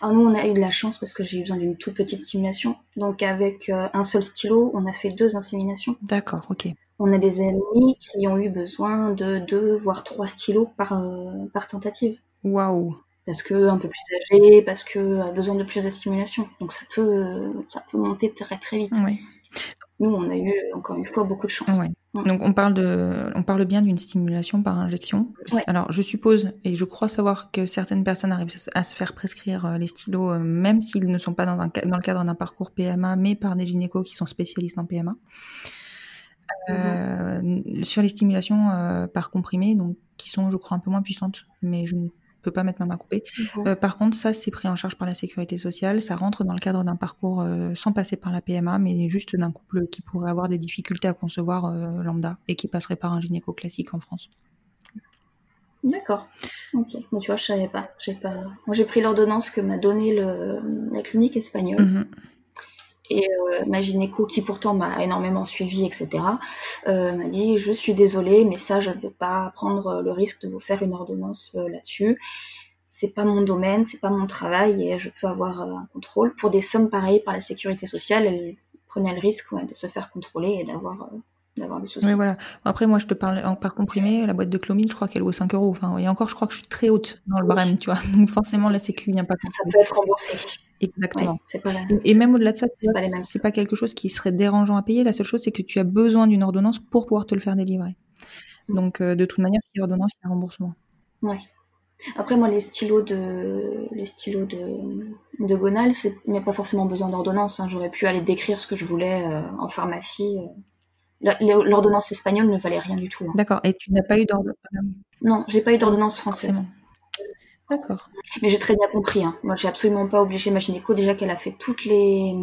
Speaker 2: Alors nous, on a eu de la chance parce que j'ai eu besoin d'une toute petite stimulation. Donc avec euh, un seul stylo, on a fait deux inséminations.
Speaker 1: D'accord, ok.
Speaker 2: On a des amis qui ont eu besoin de deux voire trois stylos par, euh, par tentative.
Speaker 1: Waouh.
Speaker 2: parce que un peu plus âgé, parce que a besoin de plus de stimulation. Donc ça peut, ça peut monter très très vite.
Speaker 1: Oui.
Speaker 2: Nous, on a eu encore une fois beaucoup de chance.
Speaker 1: Ouais. Donc on parle de, on parle bien d'une stimulation par injection.
Speaker 2: Ouais.
Speaker 1: Alors je suppose et je crois savoir que certaines personnes arrivent à se faire prescrire euh, les stylos euh, même s'ils ne sont pas dans, un ca- dans le cadre d'un parcours PMA, mais par des gynécos qui sont spécialistes en PMA. Euh, Sur les stimulations euh, par comprimé, donc qui sont je crois un peu moins puissantes, mais je ne peux pas mettre ma main coupée. Euh, par contre, ça, c'est pris en charge par la sécurité sociale. Ça rentre dans le cadre d'un parcours euh, sans passer par la PMA, mais juste d'un couple qui pourrait avoir des difficultés à concevoir euh, lambda et qui passerait par un gynéco classique en France.
Speaker 2: D'accord. Ok. Bon, tu vois, je savais pas. J'ai pas. Moi, j'ai pris l'ordonnance que m'a donnée le, la clinique espagnole.
Speaker 1: Mhm.
Speaker 2: Et euh, ma gynéco, qui pourtant m'a énormément suivi, etc., euh, m'a dit Je suis désolée, mais ça, je ne peux pas prendre le risque de vous faire une ordonnance euh, là-dessus. C'est pas mon domaine, c'est pas mon travail, et je peux avoir euh, un contrôle. Pour des sommes pareilles par la sécurité sociale, elle prenait le risque ouais, de se faire contrôler et d'avoir euh, d'avoir des soucis.
Speaker 1: Oui, voilà. Après, moi, je te parle en par comprimé. La boîte de clomide, je crois qu'elle vaut 5 euros. Enfin, et encore, je crois que je suis très haute dans le
Speaker 2: Oui.
Speaker 1: barème, tu vois. Donc, forcément, la sécu vient pas
Speaker 2: Ça
Speaker 1: compter.
Speaker 2: peut être remboursé.
Speaker 1: Exactement.
Speaker 2: Ouais, c'est pas la...
Speaker 1: Et même au-delà de ça,
Speaker 2: C'est pas les
Speaker 1: pas quelque chose qui serait dérangeant à payer. La seule chose, c'est que tu as besoin d'une ordonnance pour pouvoir te le faire délivrer.
Speaker 2: Mm.
Speaker 1: Donc, euh, de toute manière, s'il y a ordonnance, il y a remboursement.
Speaker 2: Ouais. Après, moi, les stylos de, les stylos de, de Gonal, il n'y a pas forcément besoin d'ordonnance. hein. J'aurais pu aller décrire ce que je voulais euh, en pharmacie. euh. L'ordonnance espagnole ne valait rien du tout. hein.
Speaker 1: D'accord. Et tu n'as pas eu d'ordonnance
Speaker 2: Non, j'ai pas eu d'ordonnance française.
Speaker 1: D'accord.
Speaker 2: Mais j'ai très bien compris. Hein. Moi, j'ai absolument pas obligé ma gynéco déjà qu'elle a fait toutes les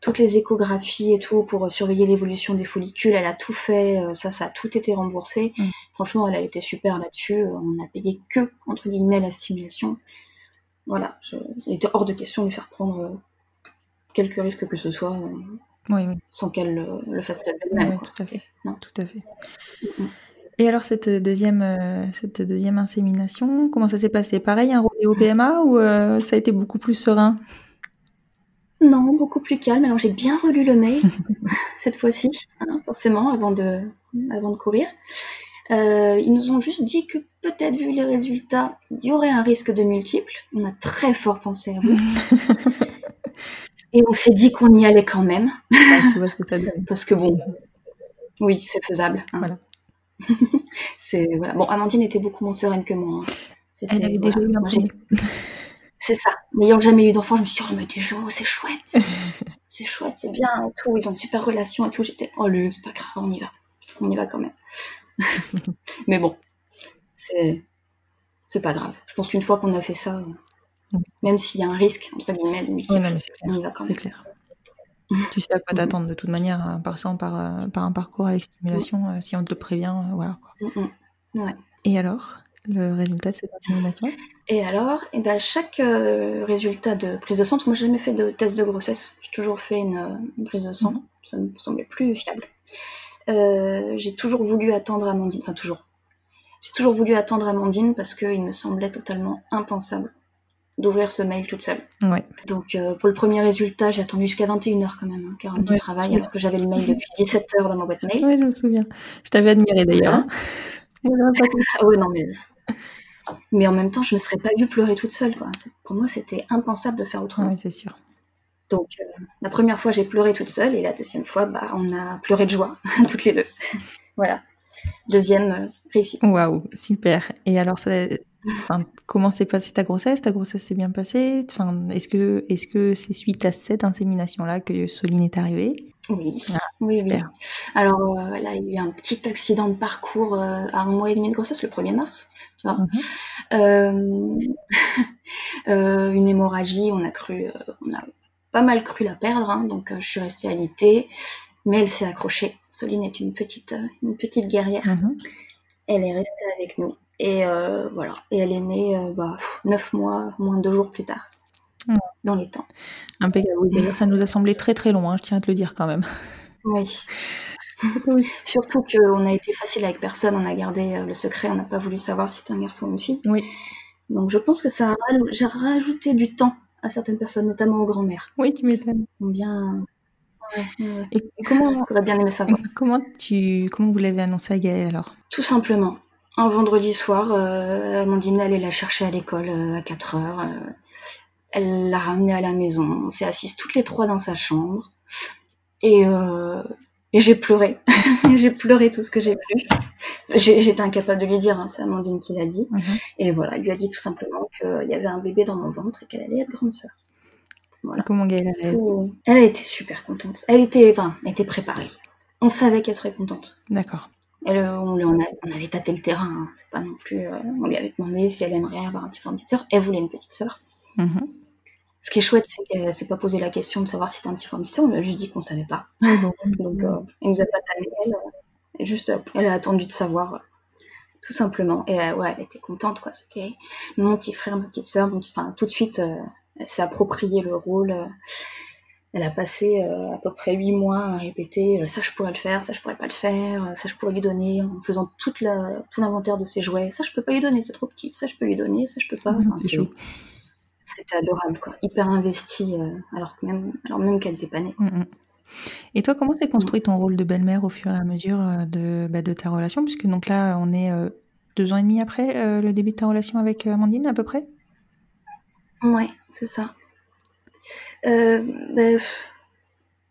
Speaker 2: toutes les échographies et tout pour euh, surveiller l'évolution des follicules. Elle a tout fait. euh, Ça, ça a tout été remboursé.
Speaker 1: Mm.
Speaker 2: Franchement, elle a été super là-dessus. Euh, On a payé que entre guillemets la stimulation. Voilà. Je... Il était hors de question de lui faire prendre euh, quelque risque que ce soit
Speaker 1: Oui, oui.
Speaker 2: sans qu'elle euh, le fasse
Speaker 1: Oui,
Speaker 2: d'elle-même.
Speaker 1: oui, tout à fait.
Speaker 2: Non.
Speaker 1: Tout à fait.
Speaker 2: Mm.
Speaker 1: Et alors, cette deuxième, euh, cette deuxième insémination, comment ça s'est passé? Pareil, un rodéo PMA ou euh, ça a été beaucoup plus serein?
Speaker 2: Non, beaucoup plus calme. Alors j'ai bien relu le mail cette fois-ci, hein, forcément, avant de, avant de courir. Euh, ils nous ont juste dit que peut-être vu les résultats, il y aurait un risque de multiple. On a très fort pensé à vous. Et on s'est dit qu'on y allait quand même,
Speaker 1: Ouais, Tu vois ce que ça donne.
Speaker 2: parce que bon, oui, c'est faisable. hein.
Speaker 1: Voilà.
Speaker 2: c'est voilà. Bon, Amandine était beaucoup moins sereine que moi. hein. C'était-
Speaker 1: Elle avait
Speaker 2: voilà.
Speaker 1: déjà eu un.
Speaker 2: C'est ça. N'ayant jamais eu d'enfant, je me suis dit, oh, mais du jour, c'est chouette. c'est chouette, c'est bien et tout. Ils ont une super relation et tout. J'étais, oh, le, c'est pas grave, on y va. On y va quand même. mais bon, c'est, c'est pas grave. Je pense qu'une fois qu'on a fait ça. Même s'il y a un risque, entre guillemets, de multiple,
Speaker 1: Oui, c'est
Speaker 2: on y
Speaker 1: clair.
Speaker 2: va quand
Speaker 1: C'est
Speaker 2: même.
Speaker 1: clair. Tu sais à quoi t'attendre de toute manière, par, euh, par un parcours avec stimulation, euh, si on te le prévient, euh, voilà. Quoi.
Speaker 2: Mm, mm. Ouais.
Speaker 1: Et alors, le résultat de cette insémination
Speaker 2: Et alors, et ben, chaque euh, résultat de prise de sang, moi j'ai jamais fait de test de grossesse, j'ai toujours fait une, une prise de sang,
Speaker 1: Mhm.
Speaker 2: ça me semblait plus fiable. Euh, j'ai toujours voulu attendre Amandine, enfin toujours. J'ai toujours voulu attendre Amandine parce qu'il me semblait totalement impensable d'ouvrir ce mail toute seule.
Speaker 1: Ouais.
Speaker 2: Donc euh, pour le premier résultat, j'ai attendu jusqu'à 21h quand même, hein, 40 de
Speaker 1: Ouais,
Speaker 2: travail,
Speaker 1: ouais.
Speaker 2: alors que j'avais le mail depuis 17h dans ma boîte mail.
Speaker 1: Ouais, je me souviens. Je t'avais admiré d'ailleurs.
Speaker 2: Ah ouais, non, mais. Mais en même temps, je me serais pas vue pleurer toute seule, quoi. Pour moi, c'était impensable de faire autrement.
Speaker 1: Ouais, c'est sûr.
Speaker 2: Donc, euh, la première fois, j'ai pleuré toute seule, et la deuxième fois, bah, on a pleuré de joie, toutes les deux. voilà. Deuxième euh, réussite.
Speaker 1: Waouh, super. Et alors, ça, enfin, comment s'est passée ta grossesse? Ta grossesse s'est bien passée? Enfin, est-ce que, est-ce que c'est suite à cette insémination-là que Soline est arrivée?
Speaker 2: Oui,
Speaker 1: Ah,
Speaker 2: oui, oui. Alors, euh, là, il y a eu un petit accident de parcours euh, à un mois et demi de grossesse, le 1er mars. tu vois.
Speaker 1: Mhm.
Speaker 2: Euh, euh, une hémorragie, on a cru, on a pas mal cru la perdre, hein, donc je suis restée alitée, mais elle s'est accrochée. Soline est une petite, une petite guerrière.
Speaker 1: Mhm.
Speaker 2: Elle est restée avec nous. Et euh, voilà. Et elle est née euh, bah, pff, neuf mois, moins de deux jours plus tard. Dans les temps.
Speaker 1: Impeccable. Oui, D'ailleurs, ça nous a semblé très très long, hein, je tiens à te le dire quand même.
Speaker 2: Oui. Surtout qu'on a été facile avec personne, on a gardé euh, le secret, on n'a pas voulu savoir si c'était un garçon ou une fille.
Speaker 1: Oui.
Speaker 2: Donc je pense que ça a j'ai rajouté du temps à certaines personnes, notamment aux grands-mères.
Speaker 1: Oui, tu m'étonnes.
Speaker 2: Bien. Ouais, ouais.
Speaker 1: Et comment,
Speaker 2: bien aimé savoir.
Speaker 1: comment, tu, comment vous l'avez annoncé à Gaëlle alors?
Speaker 2: Tout simplement. Un vendredi soir, euh, Amandine allait la chercher à l'école euh, à 4 heures. euh, elle l'a ramenée à la maison. On s'est assises toutes les trois dans sa chambre. Et, et j'ai pleuré. j'ai pleuré tout ce que j'ai pu. J'étais incapable de lui dire, hein, c'est Amandine qui l'a dit.
Speaker 1: Mhm.
Speaker 2: Et voilà, elle lui a dit tout simplement qu'il y avait un bébé dans mon ventre et qu'elle allait être grande sœur. Voilà.
Speaker 1: Comment Gaëlle a réagi
Speaker 2: Tout- Elle a été super contente. Elle était, enfin, elle était préparée. On savait qu'elle serait contente.
Speaker 1: D'accord.
Speaker 2: Elle, euh, on, lui en a- on avait tâté le terrain, hein. c'est pas non plus. euh, on lui avait demandé si elle aimerait avoir un petit frère, une petite sœur. Elle voulait une petite sœur.
Speaker 1: Mhm.
Speaker 2: Ce qui est chouette, c'est qu'elle s'est pas posé la question de savoir si c'était un petit frère, une petite sœur. On lui a juste dit qu'on savait pas.
Speaker 1: Bon.
Speaker 2: Donc, euh, elle nous a pas tanné. Elle, euh, juste, euh, elle a attendu de savoir, euh, tout simplement. Et euh, ouais, elle était contente, quoi. C'était mon petit frère, ma petite sœur. mon petit- Enfin, tout de suite, euh, elle s'est approprié le rôle. Elle a passé euh, à peu près huit mois à répéter euh, ça je pourrais le faire, ça je pourrais pas le faire, euh, ça je pourrais lui donner en faisant toute la, tout l'inventaire de ses jouets. Ça je peux pas lui donner, c'est trop petit. Ça je peux lui donner, ça je peux pas. Enfin,
Speaker 1: c'est
Speaker 2: c'est-
Speaker 1: chaud.
Speaker 2: C'était adorable, quoi. Hyper investi, alors que même, alors même qu'elle n'était pas née.
Speaker 1: Mhm. Et toi, comment s'est construit ton rôle de belle-mère au fur et à mesure de, bah, de ta relation? Puisque donc là, on est euh, deux ans et demi après euh, le début de ta relation avec Amandine, à peu près?
Speaker 2: Ouais, c'est ça. Euh, ben,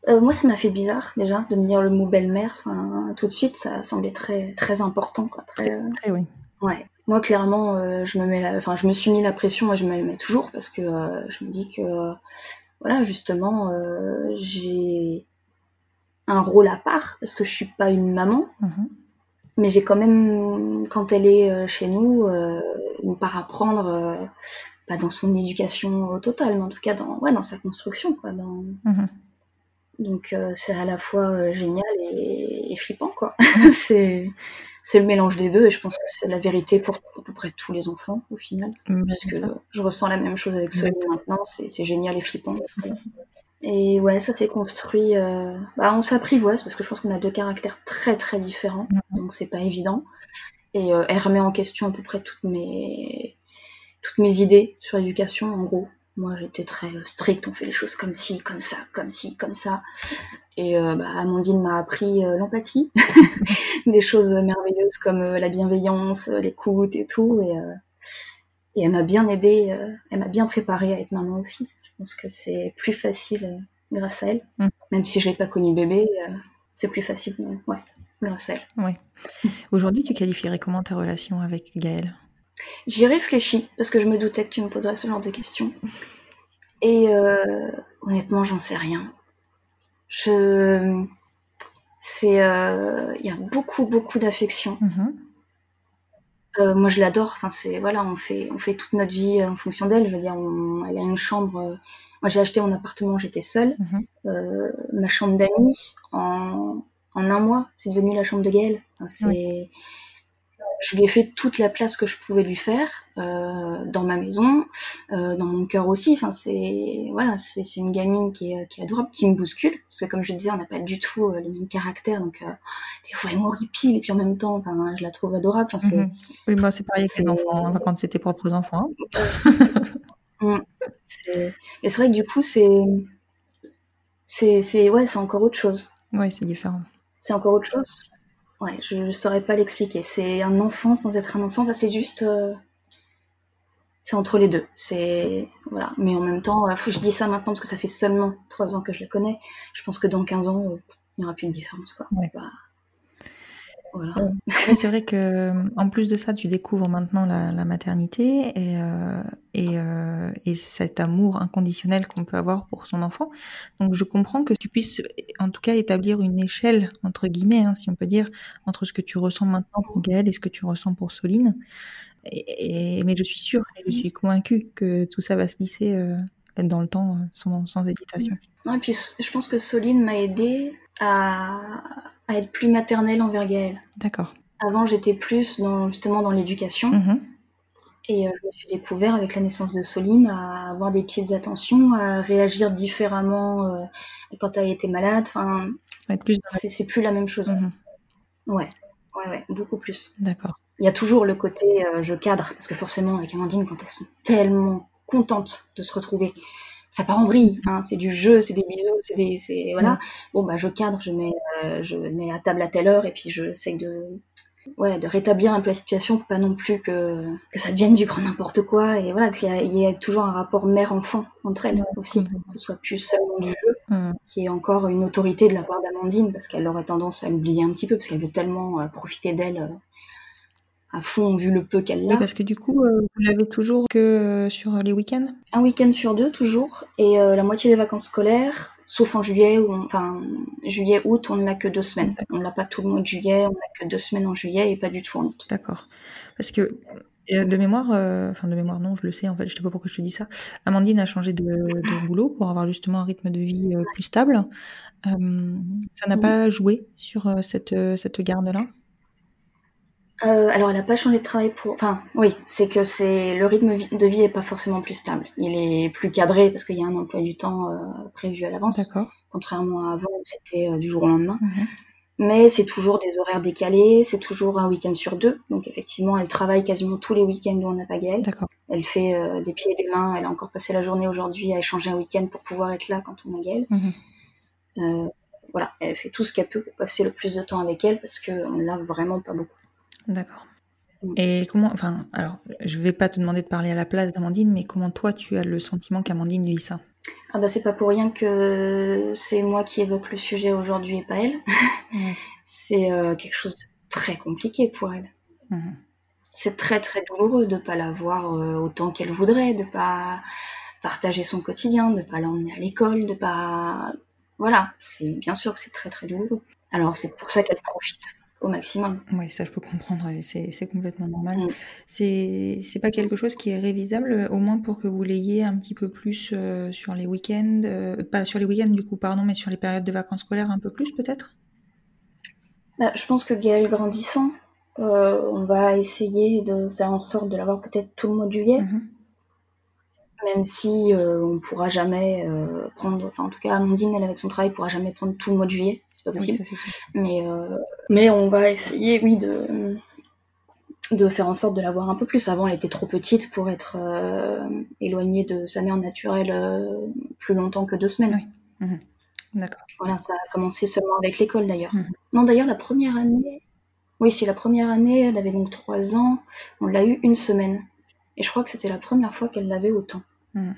Speaker 2: euh, moi, ça m'a fait bizarre déjà de me dire le mot belle-mère. Enfin, tout de suite, ça semblait très très important, quoi. Très, euh,
Speaker 1: Très, oui.
Speaker 2: ouais. Moi, clairement, euh, je me mets, la- enfin, je me suis mis la pression. Moi, je me la mets toujours parce que euh, je me dis que, euh, voilà, justement, euh, j'ai un rôle à part parce que je suis pas une maman.
Speaker 1: Mhm.
Speaker 2: Mais j'ai quand même, quand elle est euh, chez nous, euh, une part à prendre, euh, pas dans son éducation au total, mais en tout cas dans, ouais, dans sa construction. Quoi, dans...
Speaker 1: Mhm.
Speaker 2: Donc euh, c'est à la fois euh, génial et, et flippant. quoi. c'est le mélange des deux et je pense que c'est la vérité pour à peu près tous les enfants au final.
Speaker 1: Mhm,
Speaker 2: Parce que je ressens la même chose avec Soline maintenant, c'est génial et flippant. Et ouais, ça s'est construit. euh, Bah, on s'apprivoise parce que je pense qu'on a deux caractères très très différents, donc c'est pas évident. Et elle remet en question à peu près toutes mes toutes mes idées sur l'éducation. En gros, moi j'étais très euh, stricte, on fait les choses comme ci, comme ça, comme ci, comme ça. Et euh, bah, Amandine m'a appris euh, l'empathie, des choses merveilleuses comme euh, la bienveillance, l'écoute et tout. Et, euh, et elle m'a bien aidée, elle m'a bien préparée à être maman aussi. Je pense que c'est plus facile grâce à elle.
Speaker 1: Mm.
Speaker 2: Même si je n'ai pas connu bébé, c'est plus facile, ouais, grâce à elle.
Speaker 1: Ouais. Aujourd'hui, tu qualifierais comment ta relation avec Gaëlle?
Speaker 2: J'y réfléchis parce que je me doutais que tu me poserais ce genre de questions. Et euh, honnêtement, j'en sais rien. Je, c'est, euh, il y a beaucoup, beaucoup d'affection.
Speaker 1: Mhm.
Speaker 2: Euh, moi, je l'adore. Enfin, c'est voilà, on fait, on fait toute notre vie en fonction d'elle. Je veux dire, on- elle a une chambre. euh, moi, j'ai acheté mon appartement, j'étais seule.
Speaker 1: Mhm.
Speaker 2: Euh, ma chambre d'amis, en, en un mois, c'est devenu la chambre de Gaëlle. Enfin, c'est, je lui ai fait toute la place que je pouvais lui faire euh, dans ma maison, euh, dans mon cœur aussi. Enfin, c'est voilà, c'est une gamine qui est, qui est adorable, qui me bouscule parce que comme je disais, on n'a pas du tout euh, le même caractère, donc des fois elle m'horripile et puis en même temps, enfin, je la trouve adorable. Enfin, c'est
Speaker 1: Mhm. Oui, moi, c'est pareil avec les enfants, enfin, quand c'est tes propres enfants.
Speaker 2: Mm. Et c'est vrai que du coup, c'est. C'est, c'est, ouais, c'est encore autre chose.
Speaker 1: Oui, c'est différent.
Speaker 2: C'est encore autre chose. Ouais, je ne saurais pas l'expliquer. C'est un enfant sans être un enfant. Enfin, c'est juste. euh, C'est entre les deux. C'est. Voilà. Mais en même temps, euh, faut- je dis ça maintenant parce que ça fait seulement trois ans que je la connais. Je pense que dans 15 ans, euh, il n'y aura plus de différence, quoi.
Speaker 1: Ouais.
Speaker 2: Voilà.
Speaker 1: Ouais. Mais c'est vrai que en plus de ça, tu découvres maintenant la, la maternité et, euh, et, euh, et cet amour inconditionnel qu'on peut avoir pour son enfant. Donc je comprends que tu puisses en tout cas établir une échelle, entre guillemets, hein, si on peut dire, entre ce que tu ressens maintenant pour Gaëlle et ce que tu ressens pour Soline. Et, et- mais je suis sûre et je suis convaincue que tout ça va se lisser euh, dans le temps euh, sans, sans hésitation.
Speaker 2: Non, et puis je pense que Soline m'a aidé à, à être plus maternelle envers Gaëlle.
Speaker 1: D'accord.
Speaker 2: Avant, j'étais plus dans, justement dans l'éducation.
Speaker 1: Mhm.
Speaker 2: Et euh, je me suis découvert avec la naissance de Soline à avoir des petites attentions, à réagir différemment euh, quand elle était malade. Enfin,
Speaker 1: plus
Speaker 2: c'est plus la même chose.
Speaker 1: Mhm.
Speaker 2: Ouais, ouais, ouais, beaucoup plus.
Speaker 1: D'accord.
Speaker 2: Il y a toujours le côté euh, je cadre, parce que forcément, avec Amandine, quand elles sont tellement contentes de se retrouver, ça part en vrille. Hein, c'est du jeu, c'est des bisous, c'est des. c'est- Voilà. Bon, bah, je cadre, je mets, euh, je mets à table à telle heure, et puis j'essaie de. Ouais, de rétablir un peu la situation pour pas non plus que, que ça devienne du grand n'importe quoi et voilà qu'il y, ait toujours un rapport mère-enfant entre elles aussi, que ce soit plus seulement du jeu,
Speaker 1: Mhm.
Speaker 2: qui est encore une autorité de la part d'Amandine parce qu'elle aurait tendance à l'oublier un petit peu parce qu'elle veut tellement euh, profiter d'elle euh, à fond vu le peu qu'elle
Speaker 1: Oui,
Speaker 2: a.
Speaker 1: parce que du coup, euh, vous l'avez toujours que euh, sur les week-ends?
Speaker 2: Un week-end sur deux toujours et euh, la moitié des vacances scolaires, sauf en juillet ou enfin juillet août on ne l'a que deux semaines. On l'a pas tout le mois de juillet, on n'a que deux semaines en juillet et pas du tout en août.
Speaker 1: D'accord. Parce que euh, de mémoire, euh, enfin de mémoire non, je le sais en fait, je sais pas pourquoi je te dis ça. Amandine a changé de, de boulot pour avoir justement un rythme de vie euh, plus stable. Euh, ça n'a pas joué sur euh, cette, euh, cette garde-là?
Speaker 2: Euh, alors, elle n'a pas changé de travail pour. Enfin, oui, c'est que c'est le rythme de vie est pas forcément plus stable. Il est plus cadré parce qu'il y a un emploi du temps euh, prévu à l'avance,
Speaker 1: D'accord.
Speaker 2: contrairement à avant où c'était euh, du jour au lendemain.
Speaker 1: Mhm.
Speaker 2: Mais c'est toujours des horaires décalés, c'est toujours un week-end sur deux. Donc, effectivement, elle travaille quasiment tous les week-ends où on n'a pas.
Speaker 1: D'accord.
Speaker 2: Elle fait des pieds et des mains. Elle a encore passé la journée aujourd'hui à échanger un week-end pour pouvoir être là quand on a Gaëlle.
Speaker 1: Mhm.
Speaker 2: Voilà, elle fait tout ce qu'elle peut pour passer le plus de temps avec elle parce qu'on l'a vraiment pas beaucoup.
Speaker 1: D'accord.
Speaker 2: Mm.
Speaker 1: Et comment, enfin, alors, je vais pas te demander de parler à la place d'Amandine, mais comment toi tu as le sentiment qu'Amandine vit ça?
Speaker 2: Ah bah c'est pas pour rien que c'est moi qui évoque le sujet aujourd'hui et pas elle.
Speaker 1: Ouais.
Speaker 2: C'est euh, quelque chose de très compliqué pour elle.
Speaker 1: Mhm.
Speaker 2: C'est très très douloureux de pas la voir euh, autant qu'elle voudrait, de pas partager son quotidien, de pas l'emmener à l'école, de pas voilà, c'est bien sûr que c'est très très douloureux. Alors c'est pour ça qu'elle profite au maximum.
Speaker 1: Oui, ça je peux comprendre, c'est complètement normal.
Speaker 2: Mm.
Speaker 1: C'est c'est pas quelque chose qui est révisable, au moins pour que vous l'ayez un petit peu plus euh, sur les week-ends, euh, pas sur les week-ends du coup, pardon, mais sur les périodes de vacances scolaires un peu plus peut-être?
Speaker 2: Bah, je pense que Gaëlle grandissant, euh, on va essayer de faire en sorte de l'avoir peut-être tout le mois de juillet.
Speaker 1: Mhm.
Speaker 2: même si on pourra jamais prendre, enfin en tout cas Amandine elle avec son travail pourra jamais prendre tout le mois de juillet, c'est pas possible.
Speaker 1: c'est.
Speaker 2: Mais euh, mais on va essayer oui de de faire en sorte de l'avoir un peu plus. Avant elle était trop petite pour être euh, éloignée de sa mère naturelle euh, plus longtemps que deux semaines.
Speaker 1: Oui. Mhm. D'accord.
Speaker 2: Voilà, ça a commencé seulement avec l'école d'ailleurs.
Speaker 1: Mhm.
Speaker 2: Non d'ailleurs la première année, oui si la première année elle avait donc trois ans, on l'a eu une semaine. Et je crois que c'était la première fois qu'elle l'avait autant.
Speaker 1: Mhm.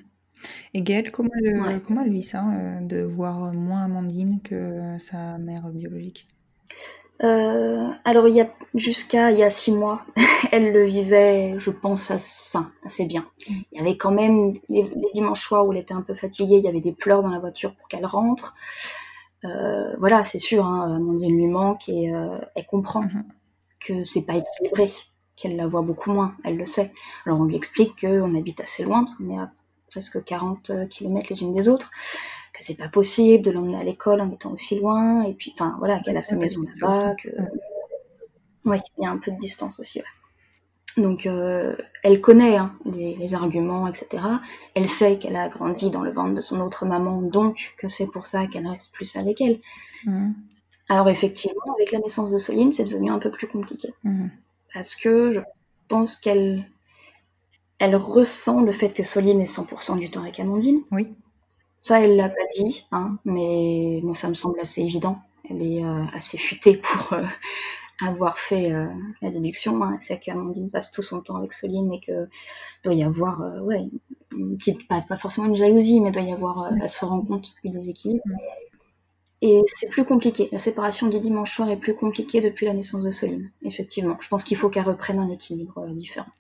Speaker 1: Et Gaëlle, comment elle,
Speaker 2: Ouais.
Speaker 1: comment elle vit ça, euh, de voir moins Amandine que euh, sa mère biologique?
Speaker 2: Euh, alors il y a jusqu'à il y a six mois, elle le vivait, je pense, assez, enfin, assez bien. Il y avait quand même les, les dimanches soirs où elle était un peu fatiguée, il y avait des pleurs dans la voiture pour qu'elle rentre. Euh, voilà, c'est sûr, hein, Amandine lui manque et elle comprend
Speaker 1: Mhm.
Speaker 2: que c'est pas équilibré. qu'elle la voit beaucoup moins, elle le sait. Alors on lui explique qu'on habite assez loin, parce qu'on est à presque 40 km les unes des autres, que c'est pas possible de l'emmener à l'école en étant aussi loin, et puis, enfin voilà, qu'elle a sa maison là-bas, que. Ouais, il y a un peu de distance aussi, Donc, euh, elle connaît hein, les, arguments, etc. Elle sait qu'elle a grandi dans le ventre de son autre maman, donc que c'est pour ça qu'elle reste plus avec elle. Mmh. Alors, effectivement, avec la naissance de Soline, c'est devenu un peu plus compliqué. Mmh. Parce que je pense qu'elle elle ressent le fait que Soline est 100% du temps avec Amandine.
Speaker 1: Oui.
Speaker 2: Ça, elle l'a pas dit, hein, mais bon, ça me semble assez évident. Elle est euh, assez futée pour euh, avoir fait euh, la déduction. Hein. C'est qu'Amandine passe tout son temps avec Soline et que doit y avoir, ouais, une petite, pas, forcément une jalousie, mais doit y avoir, elle se rend compte du déséquilibre. Et c'est plus compliqué. La séparation du dimanche soir est plus compliquée depuis la naissance de Soline, effectivement. Je pense qu'il faut qu'elle reprenne un équilibre différent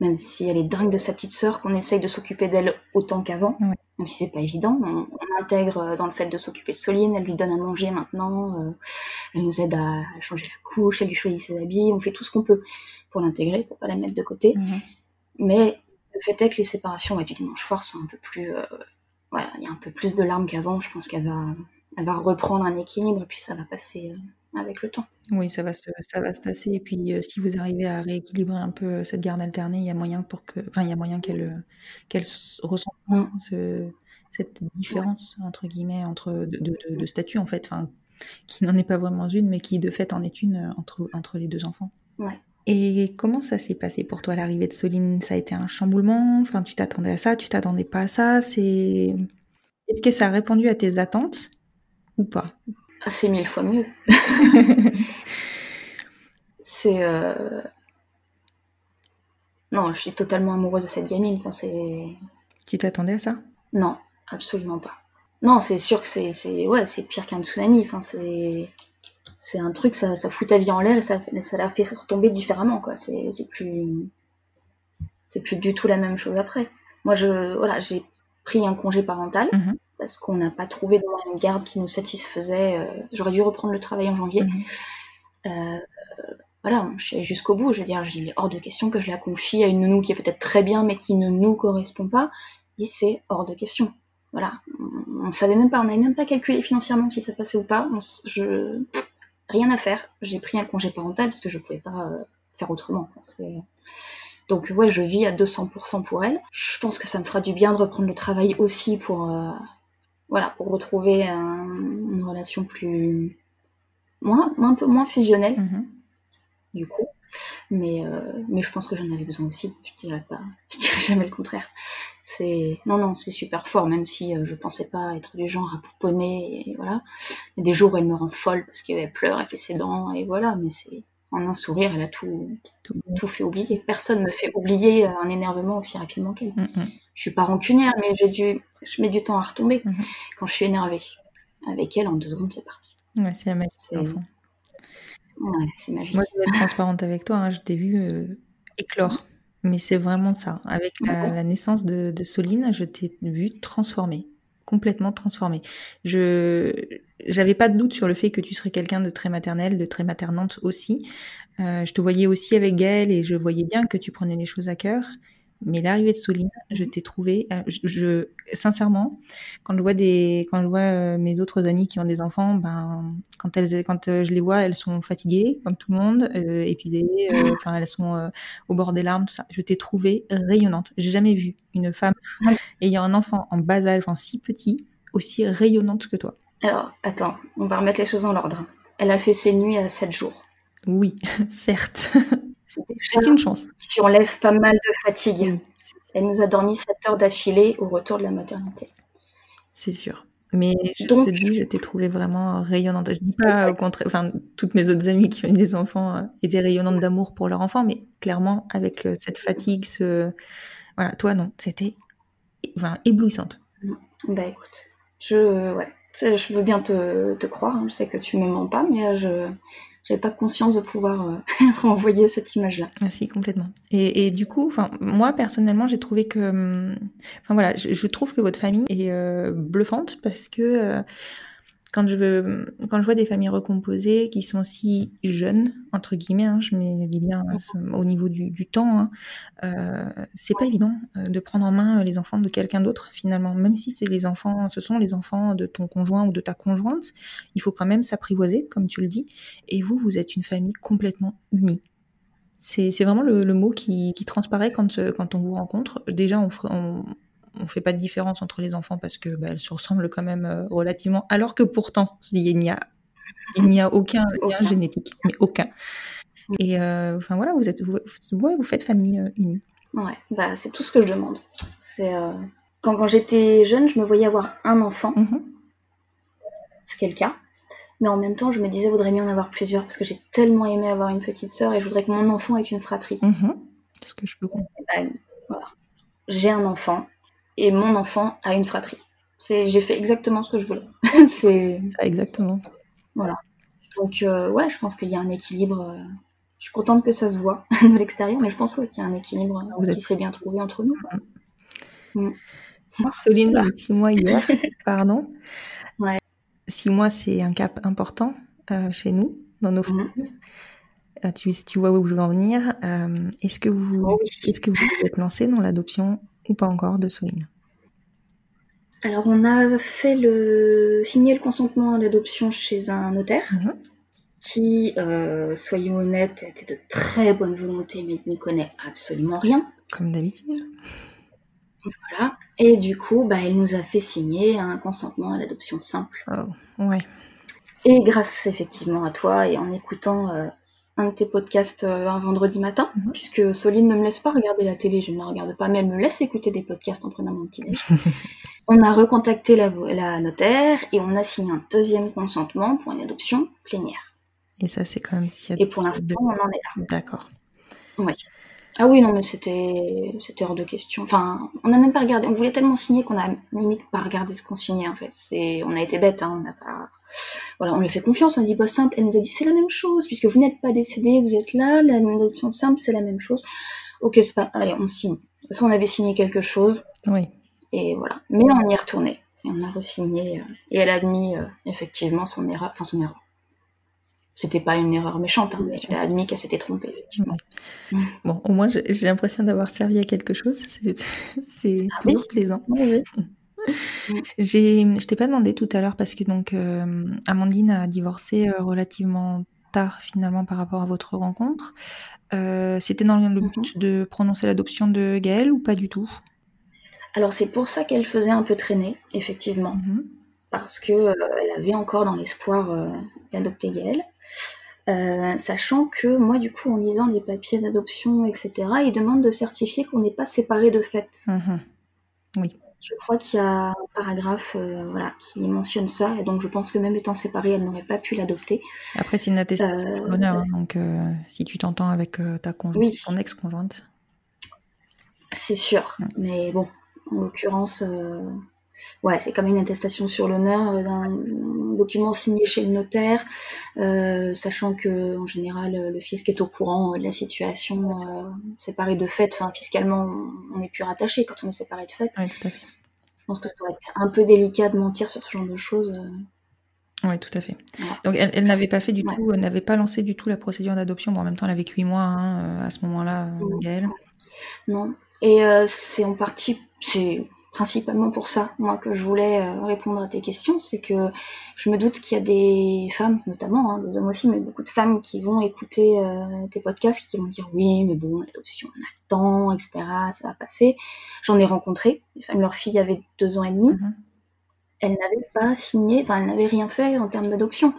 Speaker 2: même si elle est dingue de sa petite sœur, qu'on essaye de s'occuper d'elle autant qu'avant, même si c'est pas évident. On, intègre euh, dans le fait de s'occuper de Soline, elle lui donne à manger maintenant, euh, elle nous aide à, changer la couche, elle lui choisit ses habits, on fait tout ce qu'on peut pour l'intégrer, pour pas la mettre de côté. Mais le fait est que les séparations du dimanche soir sont un peu plus, euh, voilà, il y a un peu plus de larmes qu'avant. Je pense qu'elle va, elle va reprendre un équilibre et puis ça va passer avec le temps.
Speaker 1: Oui, ça va se, ça va se tasser. Et puis, euh, si vous arrivez à rééquilibrer un peu euh, cette garde alternée, il y a moyen pour que, enfin, il y a moyen qu'elle, euh, qu'elle ressente ce, cette différence entre guillemets entre de, de, statut en fait, enfin, qui n'en est pas vraiment une, mais qui de fait en est une entre entre les deux enfants.
Speaker 2: Ouais.
Speaker 1: Et comment ça s'est passé pour toi l'arrivée de Soline? Ça a été un chamboulement? Enfin, tu t'attendais à ça? Tu t'attendais pas à ça? C'est est-ce que ça a répondu à tes attentes ou pas?
Speaker 2: Ah, c'est mille fois mieux. c'est. Euh, non, je suis totalement amoureuse de cette gamine. Enfin, c'est...
Speaker 1: Tu t'attendais à ça?
Speaker 2: Non, absolument pas. Non, c'est sûr que c'est, c'est... Ouais, c'est pire qu'un tsunami. Enfin, c'est... c'est un truc, ça, ça fout ta vie en l'air et ça, ça la fait retomber différemment. Quoi. C'est, c'est plus. C'est plus du tout la même chose après. Moi, je, voilà, j'ai pris un congé parental. Mhm parce qu'on n'a pas trouvé de une garde qui nous satisfaisait. Euh, j'aurais dû reprendre le travail en janvier. Mhm. Euh, voilà, je suis jusqu'au bout. Je veux dire, il est hors de question que je la confie à une nounou qui est peut-être très bien, mais qui ne nous correspond pas. Et c'est hors de question. Voilà, on, ne savait même pas, on n'avait même pas calculé financièrement si ça passait ou pas. je, rien à faire. J'ai pris un congé parental parce que je pouvais pas euh, faire autrement. Donc ouais, je vis à 200% pour elle. Je pense que ça me fera du bien de reprendre le travail aussi pour voilà, pour retrouver une relation plus moins, un peu moins fusionnelle, mhm. du coup. Mais, euh, mais je pense que j'en avais besoin aussi. Je dirais pas, je dirais jamais le contraire. C'est non non, c'est super fort, même si euh, je pensais pas être du genre à pouponner et voilà. Il y a des jours où elle me rend folle parce qu'elle pleure, elle fait ses dents et voilà. Mais c'est en un sourire, elle a tout, tout, fait oublier. Personne me fait oublier un énervement aussi rapidement qu'elle. Mm, mm. Je suis pas rancunière, mais j'ai je mets du temps à retomber mm, quand je suis énervée. Avec elle, en deux secondes, c'est parti.
Speaker 1: Ouais, c'est la magie
Speaker 2: Ouais, c'est magique.
Speaker 1: Moi, je vais être transparente avec toi. Hein. Je t'ai vu euh, éclore. Mais c'est vraiment ça. Avec la, naissance de, de Soline, je t'ai vu transformer complètement transformée. Je j'avais pas de doute sur le fait que tu serais quelqu'un de très maternel, de très maternante aussi. Euh, je te voyais aussi avec Gaëlle et je voyais bien que tu prenais les choses à cœur. Mais l'arrivée de Soline, je t'ai trouvé, euh, je, sincèrement, quand je vois des, quand je vois euh, mes autres amies qui ont des enfants, ben, quand elles, quand euh, je les vois, elles sont fatiguées, comme tout le monde, épuisées, enfin, elles sont au bord des larmes, tout ça. Je t'ai trouvée rayonnante. J'ai jamais vu une femme ayant un enfant en bas âge, en si petit, aussi rayonnante que toi.
Speaker 2: Alors, attends, on va remettre les choses en ordre. Elle a fait ses nuits à 7 jours.
Speaker 1: Oui, certes. C'est une chance.
Speaker 2: Qui enlève pas mal de fatigue. Elle nous a dormi 7 heures d'affilée au retour de la maternité.
Speaker 1: C'est sûr. Mais je te dis, je t'ai trouvée vraiment rayonnante. Je dis pas au contraire, enfin, toutes mes autres amies qui ont des enfants euh, étaient rayonnantes d'amour pour leur enfant, mais clairement, avec euh, cette fatigue, ce, voilà, toi, non, c'était, enfin, éblouissante.
Speaker 2: Bah, écoute, je, ouais, je veux bien te, te croire, hein. je sais que tu me mens pas, mais euh, je, j'avais pas conscience de pouvoir euh, renvoyer cette image-là.
Speaker 1: Ah, si, complètement. Et, du coup, moi personnellement, j'ai trouvé que, hum, enfin voilà, je, je, trouve que votre famille est euh, bluffante parce que euh, quand je veux, quand je vois des familles recomposées qui sont si jeunes entre guillemets, hein, je mets dis bien euh, au niveau du, temps, hein, euh, c'est pas évident euh, de prendre en main les enfants de quelqu'un d'autre finalement, même si c'est les enfants, ce sont les enfants de ton conjoint ou de ta conjointe, il faut quand même s'apprivoiser, comme tu le dis. Et vous, vous êtes une famille complètement unie. C'est vraiment le, mot qui, qui, transparaît quand, quand on vous rencontre. Déjà, on, on fait pas de différence entre les enfants parce que bah, elles se ressemblent quand même euh, relativement, alors que pourtant il n'y a il n'y a aucun lien génétique, mais aucun. Et euh, enfin voilà, vous êtes vous, vous faites famille euh, unie.
Speaker 2: Ouais, bah c'est tout ce que je demande. C'est quand, quand j'étais jeune, je me voyais avoir un enfant, mm-hmm. ce qui est le cas. Mais en même temps, je me disais, vaudrait mieux en avoir plusieurs parce que j'ai tellement aimé avoir une petite sœur et je voudrais que mon enfant ait une fratrie.
Speaker 1: Mm-hmm. Ce que je peux comprendre.
Speaker 2: Ben, voilà. J'ai un enfant, et mon enfant a une fratrie. J'ai fait exactement ce que je voulais. c'est
Speaker 1: exactement.
Speaker 2: Voilà. Donc euh, ouais, je pense qu'il y a un équilibre. Euh, je suis contente que ça se voit de l'extérieur, mais je pense qu'il y a un équilibre euh, qui s'est bien trouvé entre nous.
Speaker 1: Mm. Soline, six mois hier, pardon.
Speaker 2: Ouais.
Speaker 1: Six mois, c'est un cap important chez nous, dans nos mm. familles. tu, tu vois où je veux en venir. est-ce que vous, oh est-ce que vous êtes lancé dans l'adoption ou pas encore de Soline?
Speaker 2: Alors on a fait le signer le consentement à l'adoption chez un notaire mhm. qui, euh, soyons honnêtes, était de très bonne volonté mais n'y connaît absolument rien.
Speaker 1: Comme d'habitude.
Speaker 2: Voilà. Et du coup, bah, elle nous a fait signer un consentement à l'adoption simple.
Speaker 1: Oh, ouais.
Speaker 2: Et grâce effectivement à toi et en écoutant euh, un de tes podcasts euh, un vendredi matin, mhm. puisque Soline ne me laisse pas regarder la télé, je ne la regarde pas, mais elle me laisse écouter des podcasts en prenant mon petit déj. on a recontacté la, la, notaire et on a signé un deuxième consentement pour une adoption plénière.
Speaker 1: Et ça, c'est quand même si.
Speaker 2: Et pour l'instant, on en est là.
Speaker 1: D'accord.
Speaker 2: Oui. Ah oui, non, mais c'était, hors de question. Enfin, on n'a même pas regardé. On voulait tellement signer qu'on a limite pas regardé ce qu'on signait, en fait. On a été bête, hein. On n'a pas, voilà, on lui fait confiance. On a dit, bah, simple. Elle nous a dit, c'est la même chose, puisque vous n'êtes pas décédé, vous êtes là. La option simple, c'est la même chose. Ok, c'est pas, allez, on signe. De toute façon, on avait signé quelque chose.
Speaker 1: Oui.
Speaker 2: Et voilà. Mais on y est retourné. Et on a re-signé. Euh, et elle a admis, euh, effectivement, son erreur, enfin, son erreur c'était pas une erreur méchante, hein, mais elle a admis qu'elle s'était trompée, effectivement.
Speaker 1: Bon, au moins, j'ai l'impression d'avoir servi à quelque chose. C'est ah toujours plaisant.
Speaker 2: Oui,
Speaker 1: je t'ai pas demandé tout à l'heure parce que donc euh, Amandine a divorcé euh, relativement tard finalement par rapport à votre rencontre. Euh, c'était dans le but mm-hmm. de prononcer l'adoption de Gaëlle ou pas du tout?
Speaker 2: Alors c'est pour ça qu'elle faisait un peu traîner, effectivement. Mm-hmm. Parce que elle avait encore dans l'espoir d'adopter Gaëlle. Euh, sachant que moi, du coup, en lisant les papiers d'adoption, etc., ils demandent de certifier qu'on n'est pas séparés de fait.
Speaker 1: Mhm. Oui.
Speaker 2: Je crois qu'il y a un paragraphe euh, voilà, qui mentionne ça, et donc je pense que même étant séparée, elle n'aurait pas pu l'adopter.
Speaker 1: Après, c'est une attestation euh, d'honneur, hein, donc si tu t'entends avec ta conjointe, ton ex-conjointe.
Speaker 2: C'est sûr, mais bon, en l'occurrence, ouais, c'est comme une attestation sur l'honneur euh, d'un document signé chez le notaire, euh, sachant que en général le fisc est au courant de la situation euh, séparée de fait. Enfin, fiscalement, on n'est plus rattaché quand on est séparé de fait.
Speaker 1: Oui, tout à fait.
Speaker 2: Je pense que ça aurait été un peu délicat de mentir sur ce genre de choses.
Speaker 1: Oui, tout à fait. Donc, elle, n'avait pas fait du tout, elle n'avait pas lancé du tout la procédure d'adoption. Bon, en même temps, elle avait que 8 mois hein, à ce moment-là, Gaëlle.
Speaker 2: Non. Et c'est en partie, c'est principalement pour ça, moi, que je voulais euh, répondre à tes questions, c'est que je me doute qu'il y a des femmes, notamment, hein, des hommes aussi, mais beaucoup de femmes qui vont écouter euh, tes podcasts, qui vont dire oui, mais bon, l'adoption, on a le temps, etc., ça va passer. J'en ai rencontré, des femmes, leur fille avait deux ans et demi, mm-hmm. elles n'avaient pas signé, enfin, elles n'avaient rien fait en termes d'adoption.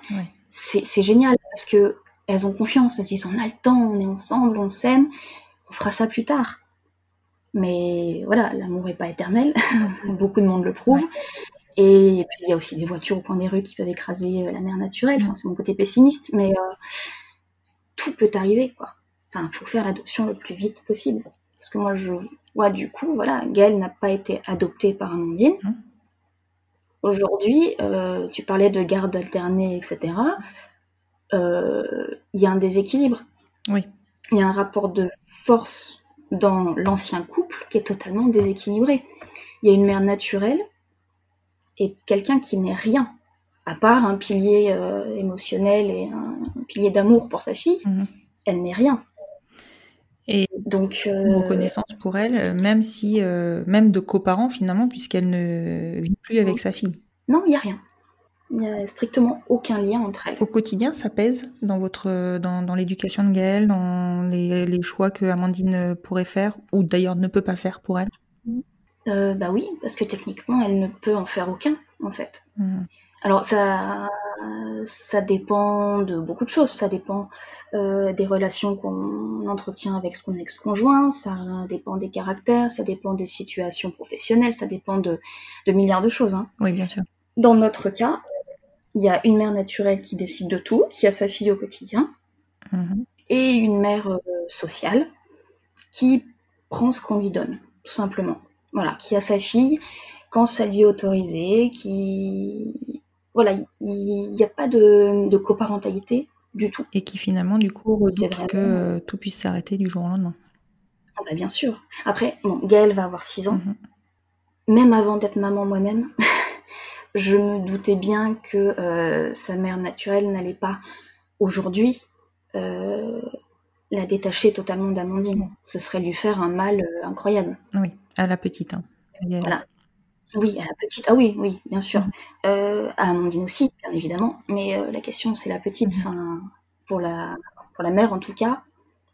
Speaker 2: C'est génial, parce que elles ont confiance, elles se disent on a le temps, on est ensemble, on s'aime, on fera ça plus tard. Mais voilà, l'amour n'est pas éternel, beaucoup de monde le prouve. Et puis il y a aussi des voitures au coin des rues qui peuvent écraser euh, la mer naturelle. Enfin, c'est mon côté pessimiste, mais euh, tout peut arriver, quoi. Enfin, il faut faire l'adoption le plus vite possible. Parce que moi, je vois du coup, voilà, Gaëlle n'a pas été adoptée par Amandine. Mmh. Aujourd'hui, euh, tu parlais de garde alternée, etc. Il y a un déséquilibre.
Speaker 1: Oui.
Speaker 2: Il y a un rapport de force dans l'ancien couple qui est totalement déséquilibré. Il y a une mère naturelle et quelqu'un qui n'est rien à part un pilier euh, émotionnel et un, pilier d'amour pour sa fille,
Speaker 1: Mhm.
Speaker 2: elle n'est rien.
Speaker 1: Et
Speaker 2: Donc, euh,
Speaker 1: reconnaissance pour elle, même si, euh, même de coparents finalement, puisqu'elle ne vit plus avec sa fille.
Speaker 2: non, il n'y a rien. Il n'y a strictement aucun lien entre elles.
Speaker 1: Au quotidien, ça pèse dans votre, dans, dans l'éducation de Gaëlle, dans les, les choix que Amandine pourrait faire, ou d'ailleurs ne peut pas faire pour elle?
Speaker 2: Euh, bah oui, parce que techniquement, elle ne peut en faire aucun, en fait.
Speaker 1: Mhm.
Speaker 2: Alors ça, ça dépend de beaucoup de choses. Ça dépend euh, des relations qu'on entretient avec son ex-conjoint, ça dépend des caractères, ça dépend des situations professionnelles, ça dépend de, de milliards de choses. hein.
Speaker 1: Oui, bien sûr.
Speaker 2: Dans notre cas, il y a une mère naturelle qui décide de tout, qui a sa fille au quotidien,
Speaker 1: Mhm.
Speaker 2: et une mère euh, sociale qui prend ce qu'on lui donne, tout simplement. Voilà, qui a sa fille quand ça lui est autorisé, qui... Voilà, il n'y a pas de, de coparentalité du tout.
Speaker 1: Et qui finalement, du coup, redoute
Speaker 2: vraiment-
Speaker 1: que euh, tout puisse s'arrêter du jour au lendemain.
Speaker 2: Ah bah, bien sûr. Après, bon, Gaëlle va avoir 6 ans.
Speaker 1: Mhm.
Speaker 2: Même avant d'être maman moi-même, je me doutais bien que euh, sa mère naturelle n'allait pas aujourd'hui euh, la détacher totalement d'Amandine. Ce serait lui faire un mal euh, incroyable.
Speaker 1: Oui, à la petite. Hein.
Speaker 2: Voilà. Oui, à la petite. Ah oui, oui, bien sûr. Euh, à Amandine aussi, bien évidemment. Mais la question, c'est la petite. Enfin, pour, la, pour la mère, en tout cas,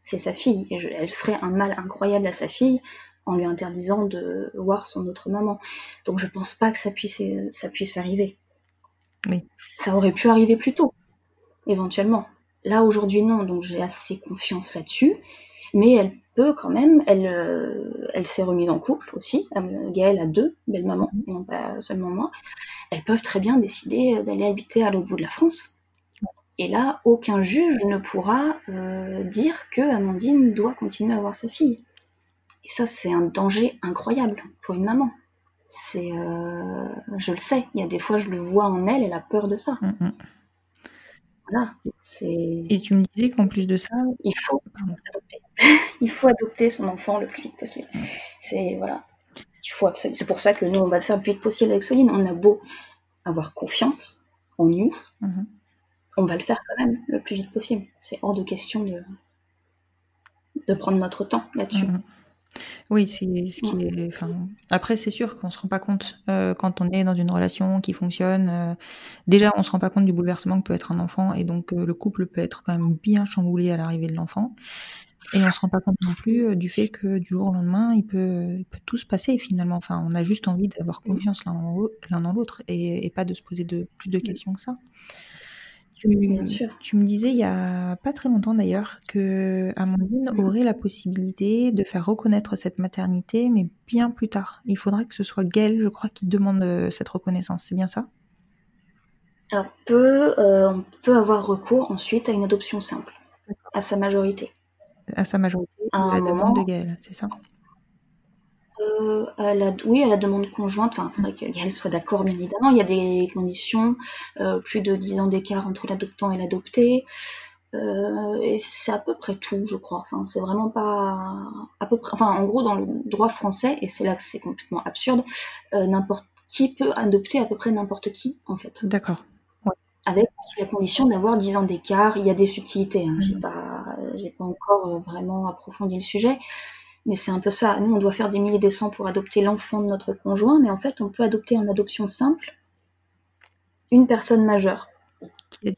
Speaker 2: c'est sa fille. Et je- elle ferait un mal incroyable à sa fille en lui interdisant de voir son autre maman. Donc je pense pas que ça puisse, ça puisse arriver.
Speaker 1: Oui.
Speaker 2: Ça aurait pu arriver plus tôt, éventuellement. Là, aujourd'hui, non. Donc j'ai assez confiance là-dessus. Mais elle peut quand même, elle, euh, elle s'est remise en couple aussi. Gaëlle a deux belles mamans, non pas seulement moi. Elles peuvent très bien décider euh, d'aller habiter à l'autre bout de la France. Et là, aucun juge ne pourra euh, dire que Amandine doit continuer à avoir sa fille. Et ça, c'est un danger incroyable pour une maman. C'est, euh, je le sais. Il y a des fois, je le vois en elle. Elle a peur de ça.
Speaker 1: Mhm.
Speaker 2: Voilà. C'est,
Speaker 1: Et tu me disais qu'en plus de ça,
Speaker 2: il faut adopter. il faut adopter son enfant le plus vite possible. C'est voilà. Il faut absolument- C'est pour ça que nous, on va le faire le plus vite possible avec Soline. On a beau avoir confiance en nous,
Speaker 1: Mhm.
Speaker 2: on va le faire quand même le plus vite possible. C'est hors de question de de prendre notre temps là-dessus.
Speaker 1: Mhm. Oui, c'est ce qui est. Enfin, après, c'est sûr qu'on se rend pas compte euh, quand on est dans une relation qui fonctionne. euh, déjà, on se rend pas compte du bouleversement que peut être un enfant, et donc euh, le couple peut être quand même bien chamboulé à l'arrivée de l'enfant. Et on se rend pas compte non plus du fait que du jour au lendemain, il peut, il peut tout se passer finalement. Enfin, on a juste envie d'avoir confiance l'un en l'autre et, et pas de se poser de plus de questions que ça. Tu, me disais il y a pas très longtemps d'ailleurs que Amandine
Speaker 2: Mhm.
Speaker 1: aurait la possibilité de faire reconnaître cette maternité, mais bien plus tard. Il faudrait que ce soit Gaëlle, je crois, qui demande euh, cette reconnaissance. C'est bien ça?
Speaker 2: Alors peut, euh, on peut avoir recours ensuite à une adoption simple, à sa majorité.
Speaker 1: À sa majorité,
Speaker 2: À
Speaker 1: la
Speaker 2: moment-
Speaker 1: demande de Gaëlle, c'est ça?
Speaker 2: Euh, à la, oui, à la demande conjointe, enfin, il faudrait que Gaëlle soit d'accord, bien évidemment. Il y a des conditions, euh, plus de 10 ans d'écart entre l'adoptant et l'adopté. Euh, et c'est à peu près tout, je crois. Enfin, c'est vraiment pas à peu près. Enfin, en gros, dans le droit français, et c'est là que c'est complètement absurde, n'importe qui peut adopter à peu près n'importe qui, en fait,
Speaker 1: D'accord.
Speaker 2: avec la condition d'avoir 10 ans d'écart. Il y a des subtilités. Hein. J'ai
Speaker 1: Mhm.
Speaker 2: pas, j'ai pas encore vraiment approfondi le sujet. Mais c'est un peu ça. Nous, on doit faire des milliers des cents pour adopter l'enfant de notre conjoint, mais en fait, on peut adopter en adoption simple une personne majeure.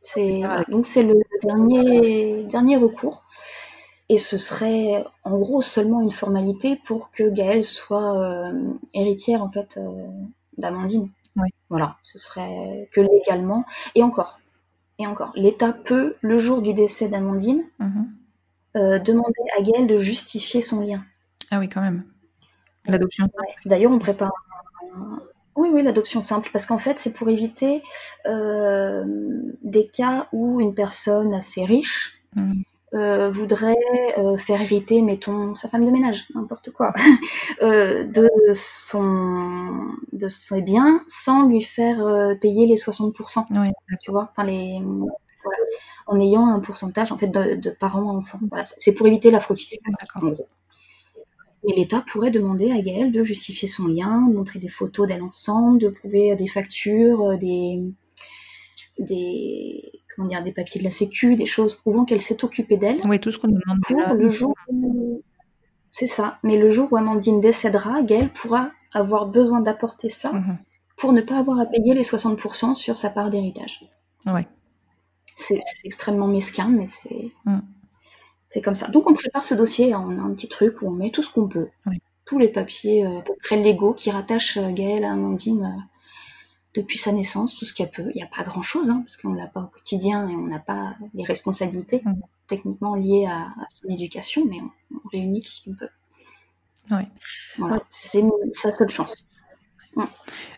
Speaker 2: C'est donc c'est le dernier dernier recours. Et ce serait en gros seulement une formalité pour que Gaëlle soit euh, héritière en fait euh, d'Amandine.
Speaker 1: Oui.
Speaker 2: Voilà, ce serait que légalement. Et encore, et encore, l'État peut, le jour du décès d'Amandine,
Speaker 1: Mhm.
Speaker 2: euh, demander à Gaëlle de justifier son lien.
Speaker 1: Ah oui, quand même. L'adoption.
Speaker 2: Ouais. D'ailleurs, on prépare. un- Oui, oui, l'adoption simple, parce qu'en fait, c'est pour éviter euh, des cas où une personne assez riche
Speaker 1: Mhm.
Speaker 2: euh, voudrait euh, faire hériter, mettons, sa femme de ménage, n'importe quoi, de son de ses biens sans lui faire payer les 60%,
Speaker 1: Oui,
Speaker 2: tu vois, enfin les voilà, en ayant un pourcentage en fait de, de parents à enfants. Voilà, c'est pour éviter la fraude fiscale.
Speaker 1: d'accord.
Speaker 2: en gros. Et l'État pourrait demander à Gaëlle de justifier son lien, de montrer des photos d'elle ensemble, de prouver des factures, euh, des, des, comment dire, des papiers de la Sécu, des choses prouvant qu'elle s'est occupée d'elle.
Speaker 1: Oui, tout ce qu'on demande
Speaker 2: pour
Speaker 1: là.
Speaker 2: le jour où... C'est ça. Mais le jour où Amandine décédera, Gaëlle pourra avoir besoin d'apporter ça
Speaker 1: Mhm.
Speaker 2: pour ne pas avoir à payer les 60% sur sa part d'héritage.
Speaker 1: Ouais.
Speaker 2: C'est c'est extrêmement mesquin, mais c'est
Speaker 1: Mm.
Speaker 2: C'est comme ça. Donc on prépare ce dossier, on a un petit truc où on met tout ce qu'on peut.
Speaker 1: Oui.
Speaker 2: Tous les papiers euh, à peu près légaux qui rattachent euh, Gaëlle à Amandine euh, depuis sa naissance, tout ce qu'elle peut. Il n'y a pas grand-chose, hein, parce qu'on l'a pas au quotidien et on n'a pas les responsabilités
Speaker 1: Mm.
Speaker 2: techniquement liées à, à son éducation, mais on, on réunit tout ce qu'on peut. Voilà,
Speaker 1: Ouais.
Speaker 2: c'est sa seule chance.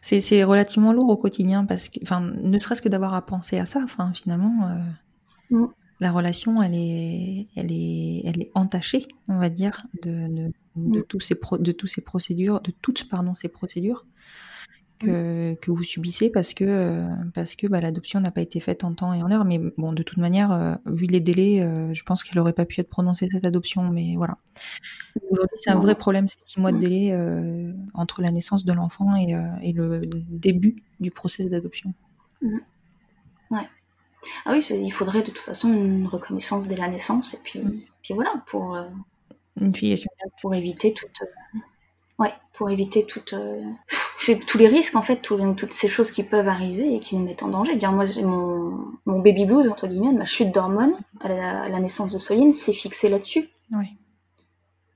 Speaker 1: C'est c'est relativement lourd au quotidien parce que, enfin, ne serait-ce que d'avoir à penser à ça, enfin, finalement, euh,
Speaker 2: Mm.
Speaker 1: La relation, elle est, elle est, elle est entachée, on va dire, de, de, de
Speaker 2: Mm.
Speaker 1: tous ces pro- de tous ces procédures, de toutes, pardon, ces procédures que, que vous subissez parce que, euh, parce que bah, l'adoption n'a pas été faite en temps et en heure. Mais bon, de toute manière, euh, vu les délais, euh, je pense qu'elle aurait pas pu être prononcée cette adoption. Mais voilà. Aujourd'hui, c'est un vrai problème, ces six mois de délai euh, entre la naissance de l'enfant et, et le début du process d'adoption.
Speaker 2: Ah oui, il faudrait de toute façon une reconnaissance dès la naissance, et puis,
Speaker 1: Mm.
Speaker 2: puis voilà, pour, euh,
Speaker 1: Une
Speaker 2: pour éviter toute. euh, ouais, pour éviter toute, euh, tous les risques, en fait, toutes ces choses qui peuvent arriver et qui nous mettent en danger. Dire, moi, mon, mon baby blues, entre guillemets, ma chute d'hormones à la, à la naissance de Soline, c'est fixé là-dessus.
Speaker 1: Oui.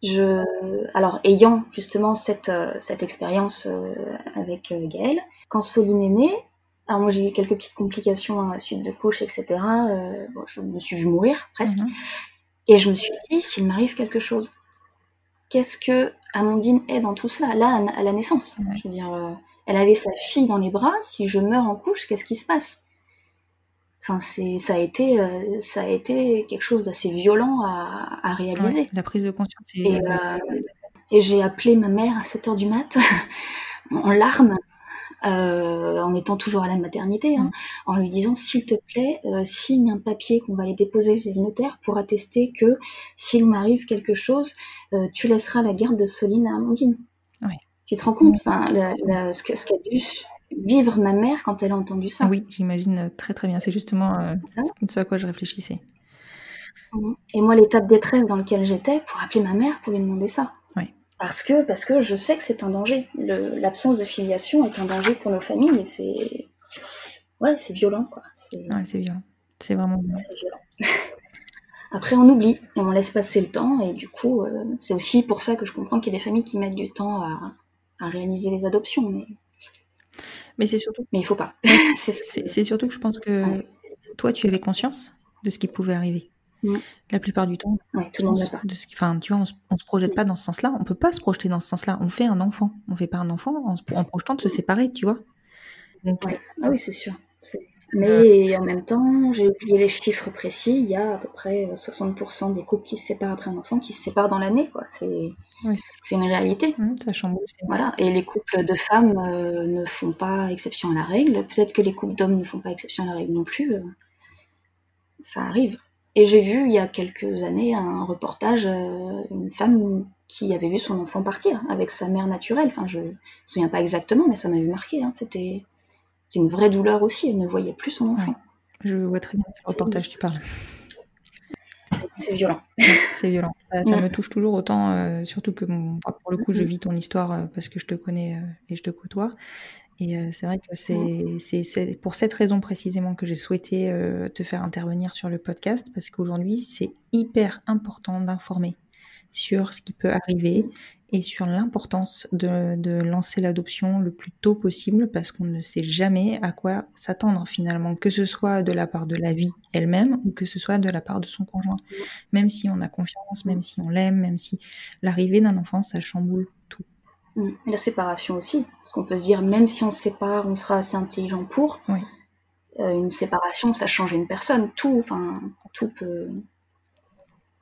Speaker 2: Je, alors, ayant justement cette, cette expérience avec Gaëlle, quand Soline est née, alors moi j'ai eu quelques petites complications à la suite de couche, etc. euh, bon, je me suis vue mourir presque.
Speaker 1: Mhm.
Speaker 2: Et je me suis dit, s'il m'arrive quelque chose, qu'est-ce que Amandine est dans tout cela, là, à la naissance? Je veux dire, euh, elle avait sa fille dans les bras, si je meurs en couche, qu'est-ce qui se passe? Enfin, c'est, ça a été, euh, ça a été quelque chose d'assez violent à, à réaliser.
Speaker 1: Ouais, La prise de conscience.
Speaker 2: Et, et j'ai appelé ma mère à 7h du mat, en larmes, euh, en étant toujours à la maternité, hein, en lui disant s'il te plaît, euh, signe un papier qu'on va aller déposer chez le notaire pour attester que s'il m'arrive quelque chose, euh, tu laisseras la garde de Soline à Amandine. Tu te rends compte enfin, la- la- ce qu'a dû vivre ma mère quand elle a entendu ça.
Speaker 1: Oui, j'imagine très très bien. C'est justement euh, ce à quoi je réfléchissais.
Speaker 2: Et moi, l'état de détresse dans lequel j'étais, pour appeler ma mère pour lui demander ça. Parce que, parce que je sais que c'est un danger. L'absence de filiation est un danger pour nos familles et c'est. Ouais, c'est violent, quoi. C'est
Speaker 1: Ouais, c'est violent. C'est vraiment violent.
Speaker 2: Après, on oublie et on laisse passer le temps, et du coup, euh, c'est aussi pour ça que je comprends qu'il y a des familles qui mettent du temps à, à réaliser les adoptions, mais,
Speaker 1: Mais c'est surtout,
Speaker 2: mais il faut pas. c'est
Speaker 1: surtout que je pense que toi, tu avais conscience de ce qui pouvait arriver. La plupart du temps,
Speaker 2: Ouais, tout le monde pas.
Speaker 1: de ce qui- enfin, tu vois, on se, on se projette pas dans ce sens-là. On peut pas se projeter dans ce sens-là. On fait un enfant. On fait pas un enfant en, se- en projetant de se séparer, tu vois. Donc,
Speaker 2: Ouais. Ah oui, c'est sûr. Mais en même temps, j'ai oublié les chiffres précis. Il y a à peu près euh, 60% des couples qui se séparent après un enfant qui se séparent dans l'année, quoi. C'est
Speaker 1: Oui.
Speaker 2: une réalité.
Speaker 1: ça chamboule. c'est-
Speaker 2: Voilà. Et les couples de femmes euh, ne font pas exception à la règle. Peut-être que les couples d'hommes ne font pas exception à la règle non plus. euh, Ça arrive. Et j'ai vu il y a quelques années un reportage, euh, une femme qui avait vu son enfant partir avec sa mère naturelle. Enfin, je me souviens pas exactement, mais ça m'avait marqué. hein. C'était c'était une vraie douleur aussi. Elle ne voyait plus son enfant.
Speaker 1: Je vois très bien quel reportage tu parles.
Speaker 2: C'est violent.
Speaker 1: C'est violent. Ça, ça
Speaker 2: Ouais.
Speaker 1: me touche toujours autant, euh, surtout que bon, pour le coup, je
Speaker 2: Mhm.
Speaker 1: vis ton histoire euh, parce que je te connais euh, et je te côtoie. Et euh, c'est vrai que c'est c'est c'est pour cette raison précisément que j'ai souhaité euh, te faire intervenir sur le podcast parce qu'aujourd'hui, c'est hyper important d'informer sur ce qui peut arriver et sur l'importance de, de lancer l'adoption le plus tôt possible parce qu'on ne sait jamais à quoi s'attendre finalement, que ce soit de la part de la vie elle-même ou que ce soit de la part de son conjoint. Même si on a confiance, même si on l'aime, même si l'arrivée d'un enfant, ça chamboule.
Speaker 2: Et La séparation aussi. Parce qu'on peut se dire, même si on se sépare, on sera assez intelligent pour.
Speaker 1: Oui.
Speaker 2: Euh, une séparation, ça change une personne. Tout, enfin, tout peut,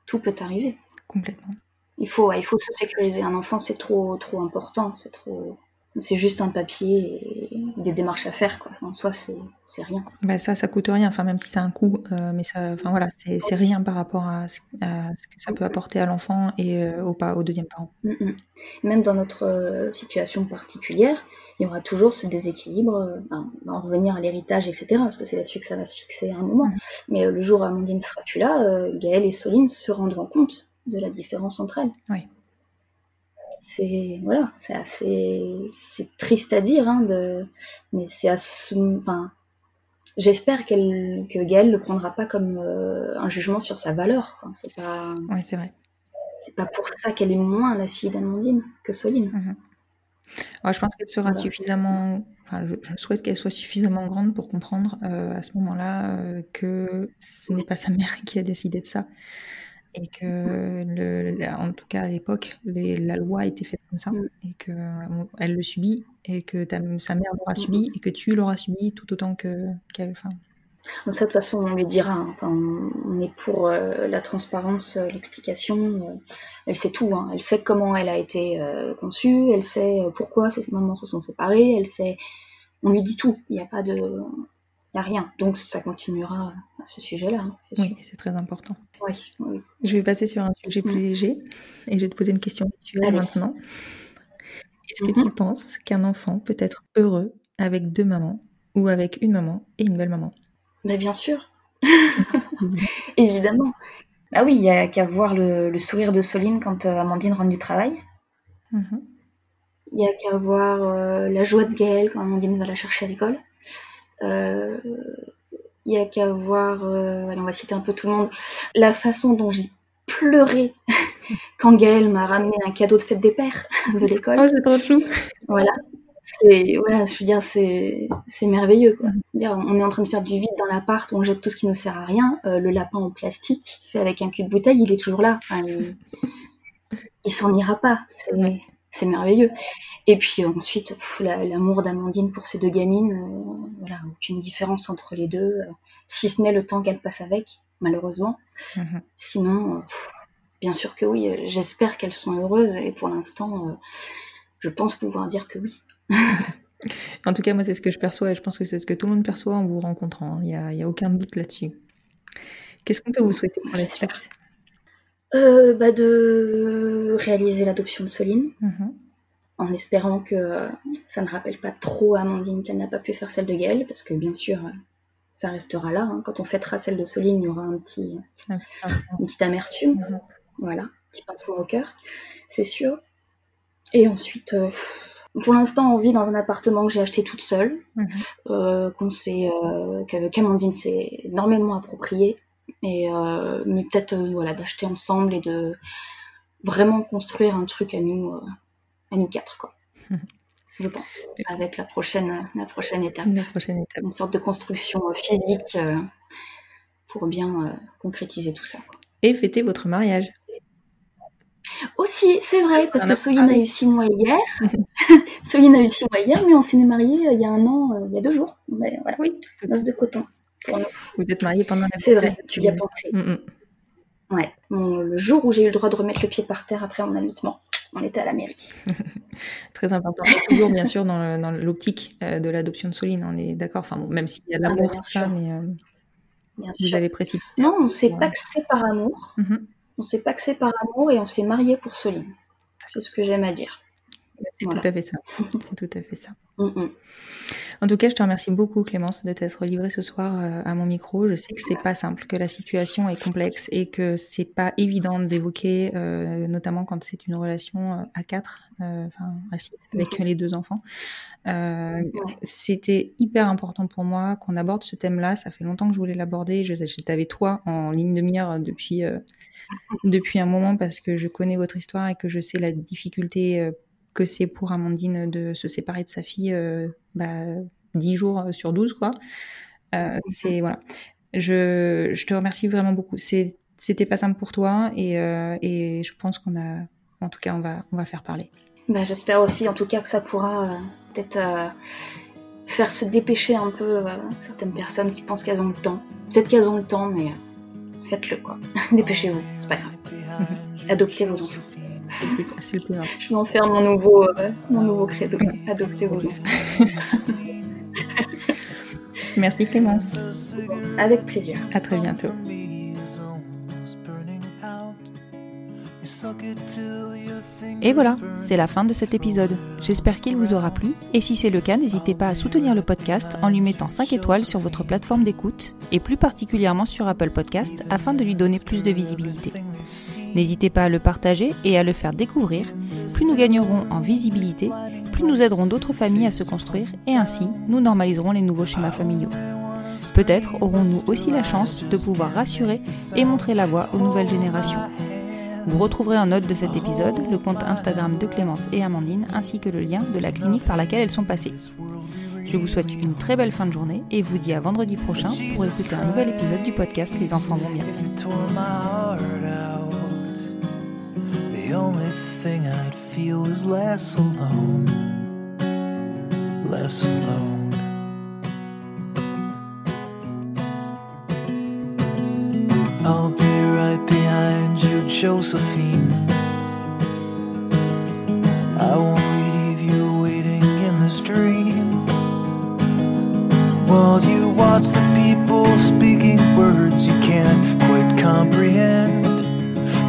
Speaker 2: tout peut arriver.
Speaker 1: Complètement.
Speaker 2: Il faut, ouais, il faut se sécuriser. Un enfant, c'est trop, trop important. C'est trop. C'est juste un papier et des démarches à faire. Quoi. En soi, c'est rien.
Speaker 1: Bah ça, ça coûte rien, enfin, même si c'est un coût, euh, mais ça, enfin, voilà, c'est rien par rapport à ce, à ce que ça peut apporter à l'enfant et euh, au, au deuxième parent.
Speaker 2: Mm. Même dans notre euh, situation particulière, il y aura toujours ce déséquilibre. euh, on va en revenir à l'héritage, etc. Parce que c'est là-dessus que ça va se fixer à un moment.
Speaker 1: Mhm.
Speaker 2: Mais le jour où Amandine sera plus là, Gaëlle et Soline se rendront compte de la différence entre elles.
Speaker 1: Oui.
Speaker 2: C'est voilà, c'est assez, c'est triste à dire, hein, de, mais c'est à ce- enfin, j'espère qu'elle, que Gaëlle ne le prendra pas comme euh, un jugement sur sa valeur. quoi. C'est pas,
Speaker 1: Oui, c'est vrai.
Speaker 2: c'est pas pour ça qu'elle est moins la fille d'Amandine que Soline.
Speaker 1: Ouais, je pense qu'elle sera
Speaker 2: Voilà.
Speaker 1: suffisamment. Enfin, je, je souhaite qu'elle soit suffisamment grande pour comprendre euh, à ce moment-là euh, que ce n'est pas sa mère qui a décidé de ça. Et que, le, la- en tout cas à l'époque, la loi a été faite comme ça.
Speaker 2: Mm.
Speaker 1: Et qu'elle le subit. Et que ta- sa mère l'aura subi. Et que tu l'auras subi tout autant que, qu'elle. Enfin,
Speaker 2: Donc ça, de toute façon, on lui dira. hein. Enfin, on est pour euh, la transparence, euh, l'explication. euh, elle sait tout. hein. Elle sait comment elle a été conçue. Elle sait pourquoi ses mamans se sont séparées. Elle sait. On lui dit tout. Il n'y a pas de. Il n'y a rien. Donc ça continuera à ce sujet-là. hein, c'est sûr.
Speaker 1: oui, c'est très important.
Speaker 2: Oui.
Speaker 1: Je vais passer sur un sujet plus léger. Et je vais te poser une question maintenant. Est-ce que
Speaker 2: Mhm.
Speaker 1: tu penses qu'un enfant peut être heureux avec deux mamans ou avec une maman et une belle maman
Speaker 2: Mais bien sûr. Évidemment. Ah oui, il n'y a qu'à voir le, le sourire de Soline quand euh, Amandine rentre du travail.
Speaker 1: Mhm.
Speaker 2: Il n'y a qu'à voir euh, la joie de Gaëlle quand Amandine va la chercher à l'école. Euh, Il n'y a qu'à voir, euh, allez, on va citer un peu tout le monde, la façon dont j'ai pleuré quand Gaëlle m'a ramené un cadeau de fête des pères de l'école.
Speaker 1: Oh, c'est trop chou
Speaker 2: Voilà. C'est, voilà, je veux dire, c'est, c'est merveilleux, quoi. Dire, on est en train de faire du vide dans l'appart, on jette tout ce qui ne sert à rien. Euh, le lapin en plastique, fait avec un cul de bouteille, il est toujours là. Enfin, il, il s'en ira pas. C'est, c'est merveilleux. Et puis ensuite, l'amour d'Amandine pour ces deux gamines, euh, voilà, aucune différence entre les deux, euh, si ce n'est le temps qu'elles passent avec, malheureusement.
Speaker 1: Mhm.
Speaker 2: Sinon, euh, pff, bien sûr que oui, j'espère qu'elles sont heureuses, et pour l'instant, je pense pouvoir dire que oui.
Speaker 1: En tout cas, moi, c'est ce que je perçois et je pense que c'est ce que tout le monde perçoit en vous rencontrant. Il n'y a, aucun doute là-dessus. Qu'est-ce qu'on peut vous souhaiter pour la suite?
Speaker 2: Euh, bah de réaliser l'adoption de Soline,
Speaker 1: Mhm.
Speaker 2: en espérant que euh, ça ne rappelle pas trop à Amandine qu'elle n'a pas pu faire celle de Gaëlle, parce que bien sûr, euh, ça restera là. hein. Quand on fêtera celle de Soline, il y aura un petit, une petite amertume,
Speaker 1: Mhm.
Speaker 2: voilà, un petit pincement au cœur, c'est sûr. Et ensuite, euh, pour l'instant, on vit dans un appartement que j'ai acheté toute seule,
Speaker 1: Mhm.
Speaker 2: euh, qu'on euh, s'est énormément approprié, et euh, mais peut-être euh, voilà d'acheter ensemble et de vraiment construire un truc à nous, euh, à nous quatre quoi. Je pense. Ça va être la prochaine, la prochaine étape,
Speaker 1: La prochaine étape.
Speaker 2: une sorte de construction physique pour bien concrétiser tout ça. quoi.
Speaker 1: Et fêter votre mariage.
Speaker 2: Aussi, c'est vrai, parce que Soline a eu six mois hier. Soline a eu six mois hier, mais on s'est mariés il y a un an, il y a deux jours. Voilà,
Speaker 1: Oui,
Speaker 2: noces de coton. Pour nous.
Speaker 1: vous êtes mariés pendant la
Speaker 2: C'est vrai, tu y as pensé.
Speaker 1: Mm, mm.
Speaker 2: Ouais. Le jour où j'ai eu le droit de remettre le pied par terre après mon allaitement, on était à la mairie.
Speaker 1: Très important. Toujours, bien sûr, dans l'optique euh, de l'adoption de Soline, on est d'accord. Enfin, bon, même s'il y a de
Speaker 2: Ah
Speaker 1: l'amour, tout ça, mais euh,
Speaker 2: Bien
Speaker 1: vous
Speaker 2: sûr.
Speaker 1: avez précisé.
Speaker 2: Non, on s'est que c'est par amour.
Speaker 1: Mhm.
Speaker 2: On s'est pas que c'est par amour et on s'est mariés pour Soline. C'est ce que j'aime à dire.
Speaker 1: C'est
Speaker 2: Voilà.
Speaker 1: tout à fait ça. C'est tout à fait ça.
Speaker 2: Mm, mm.
Speaker 1: En tout cas, je te remercie beaucoup, Clémence, de t'être livrée ce soir euh, à mon micro. Je sais que c'est pas simple, que la situation est complexe et que c'est pas évident d'évoquer, euh, notamment quand c'est une relation euh, à quatre, euh, enfin à six, avec les deux enfants. Euh. C'était hyper important pour moi qu'on aborde ce thème-là. Ça fait longtemps que je voulais l'aborder. Je, je t'avais toi en ligne de mire depuis depuis un moment parce que je connais votre histoire et que je sais la difficulté que c'est pour Amandine de se séparer de sa fille euh, bah, 10 jours sur 12, quoi. Euh, c'est, voilà. Je, je te remercie vraiment beaucoup. C'est, c'était pas simple pour toi et, euh, et je pense qu'on a, en tout cas, on va, on va faire parler.
Speaker 2: Bah, J'espère aussi, en tout cas, que ça pourra euh, peut-être euh, faire se dépêcher un peu euh, certaines personnes qui pensent qu'elles ont le temps. Peut-être qu'elles ont le temps, mais euh, faites-le quoi. Dépêchez-vous, c'est pas grave. Adoptez vos enfants.
Speaker 1: C'est le plus important.
Speaker 2: Je vais en faire mon nouveau, euh, mon nouveau credo, enfants.
Speaker 1: Merci Clémence.
Speaker 2: Avec plaisir.
Speaker 1: À très bientôt. Et voilà, c'est la fin de cet épisode. J'espère qu'il vous aura plu, et si c'est le cas, n'hésitez pas à soutenir le podcast en lui mettant 5 étoiles sur votre plateforme d'écoute, et plus particulièrement sur Apple Podcast, afin de lui donner plus de visibilité. N'hésitez pas à le partager et à le faire découvrir. Plus nous gagnerons en visibilité, plus nous aiderons d'autres familles à se construire, et ainsi nous normaliserons les nouveaux schémas familiaux. Peut-être aurons-nous aussi la chance de pouvoir rassurer et montrer la voie aux nouvelles générations. Vous retrouverez en note de cet épisode le compte Instagram de Clémence et Amandine ainsi que le lien de la clinique par laquelle elles sont passées. Je vous souhaite une très belle fin de journée et vous dis à vendredi prochain pour écouter un nouvel épisode du podcast Les enfants vont bien.
Speaker 3: I'll be right behind you, Josephine. I won't leave you waiting in this dream. While you watch the people speaking words you can't quite comprehend.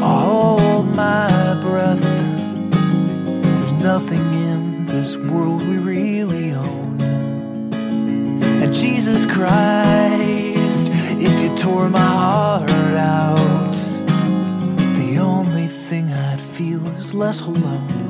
Speaker 3: hold my breath. There's nothing in this world we really own. And Jesus Christ if you tore my heart out. The only thing I'd feel is less alone.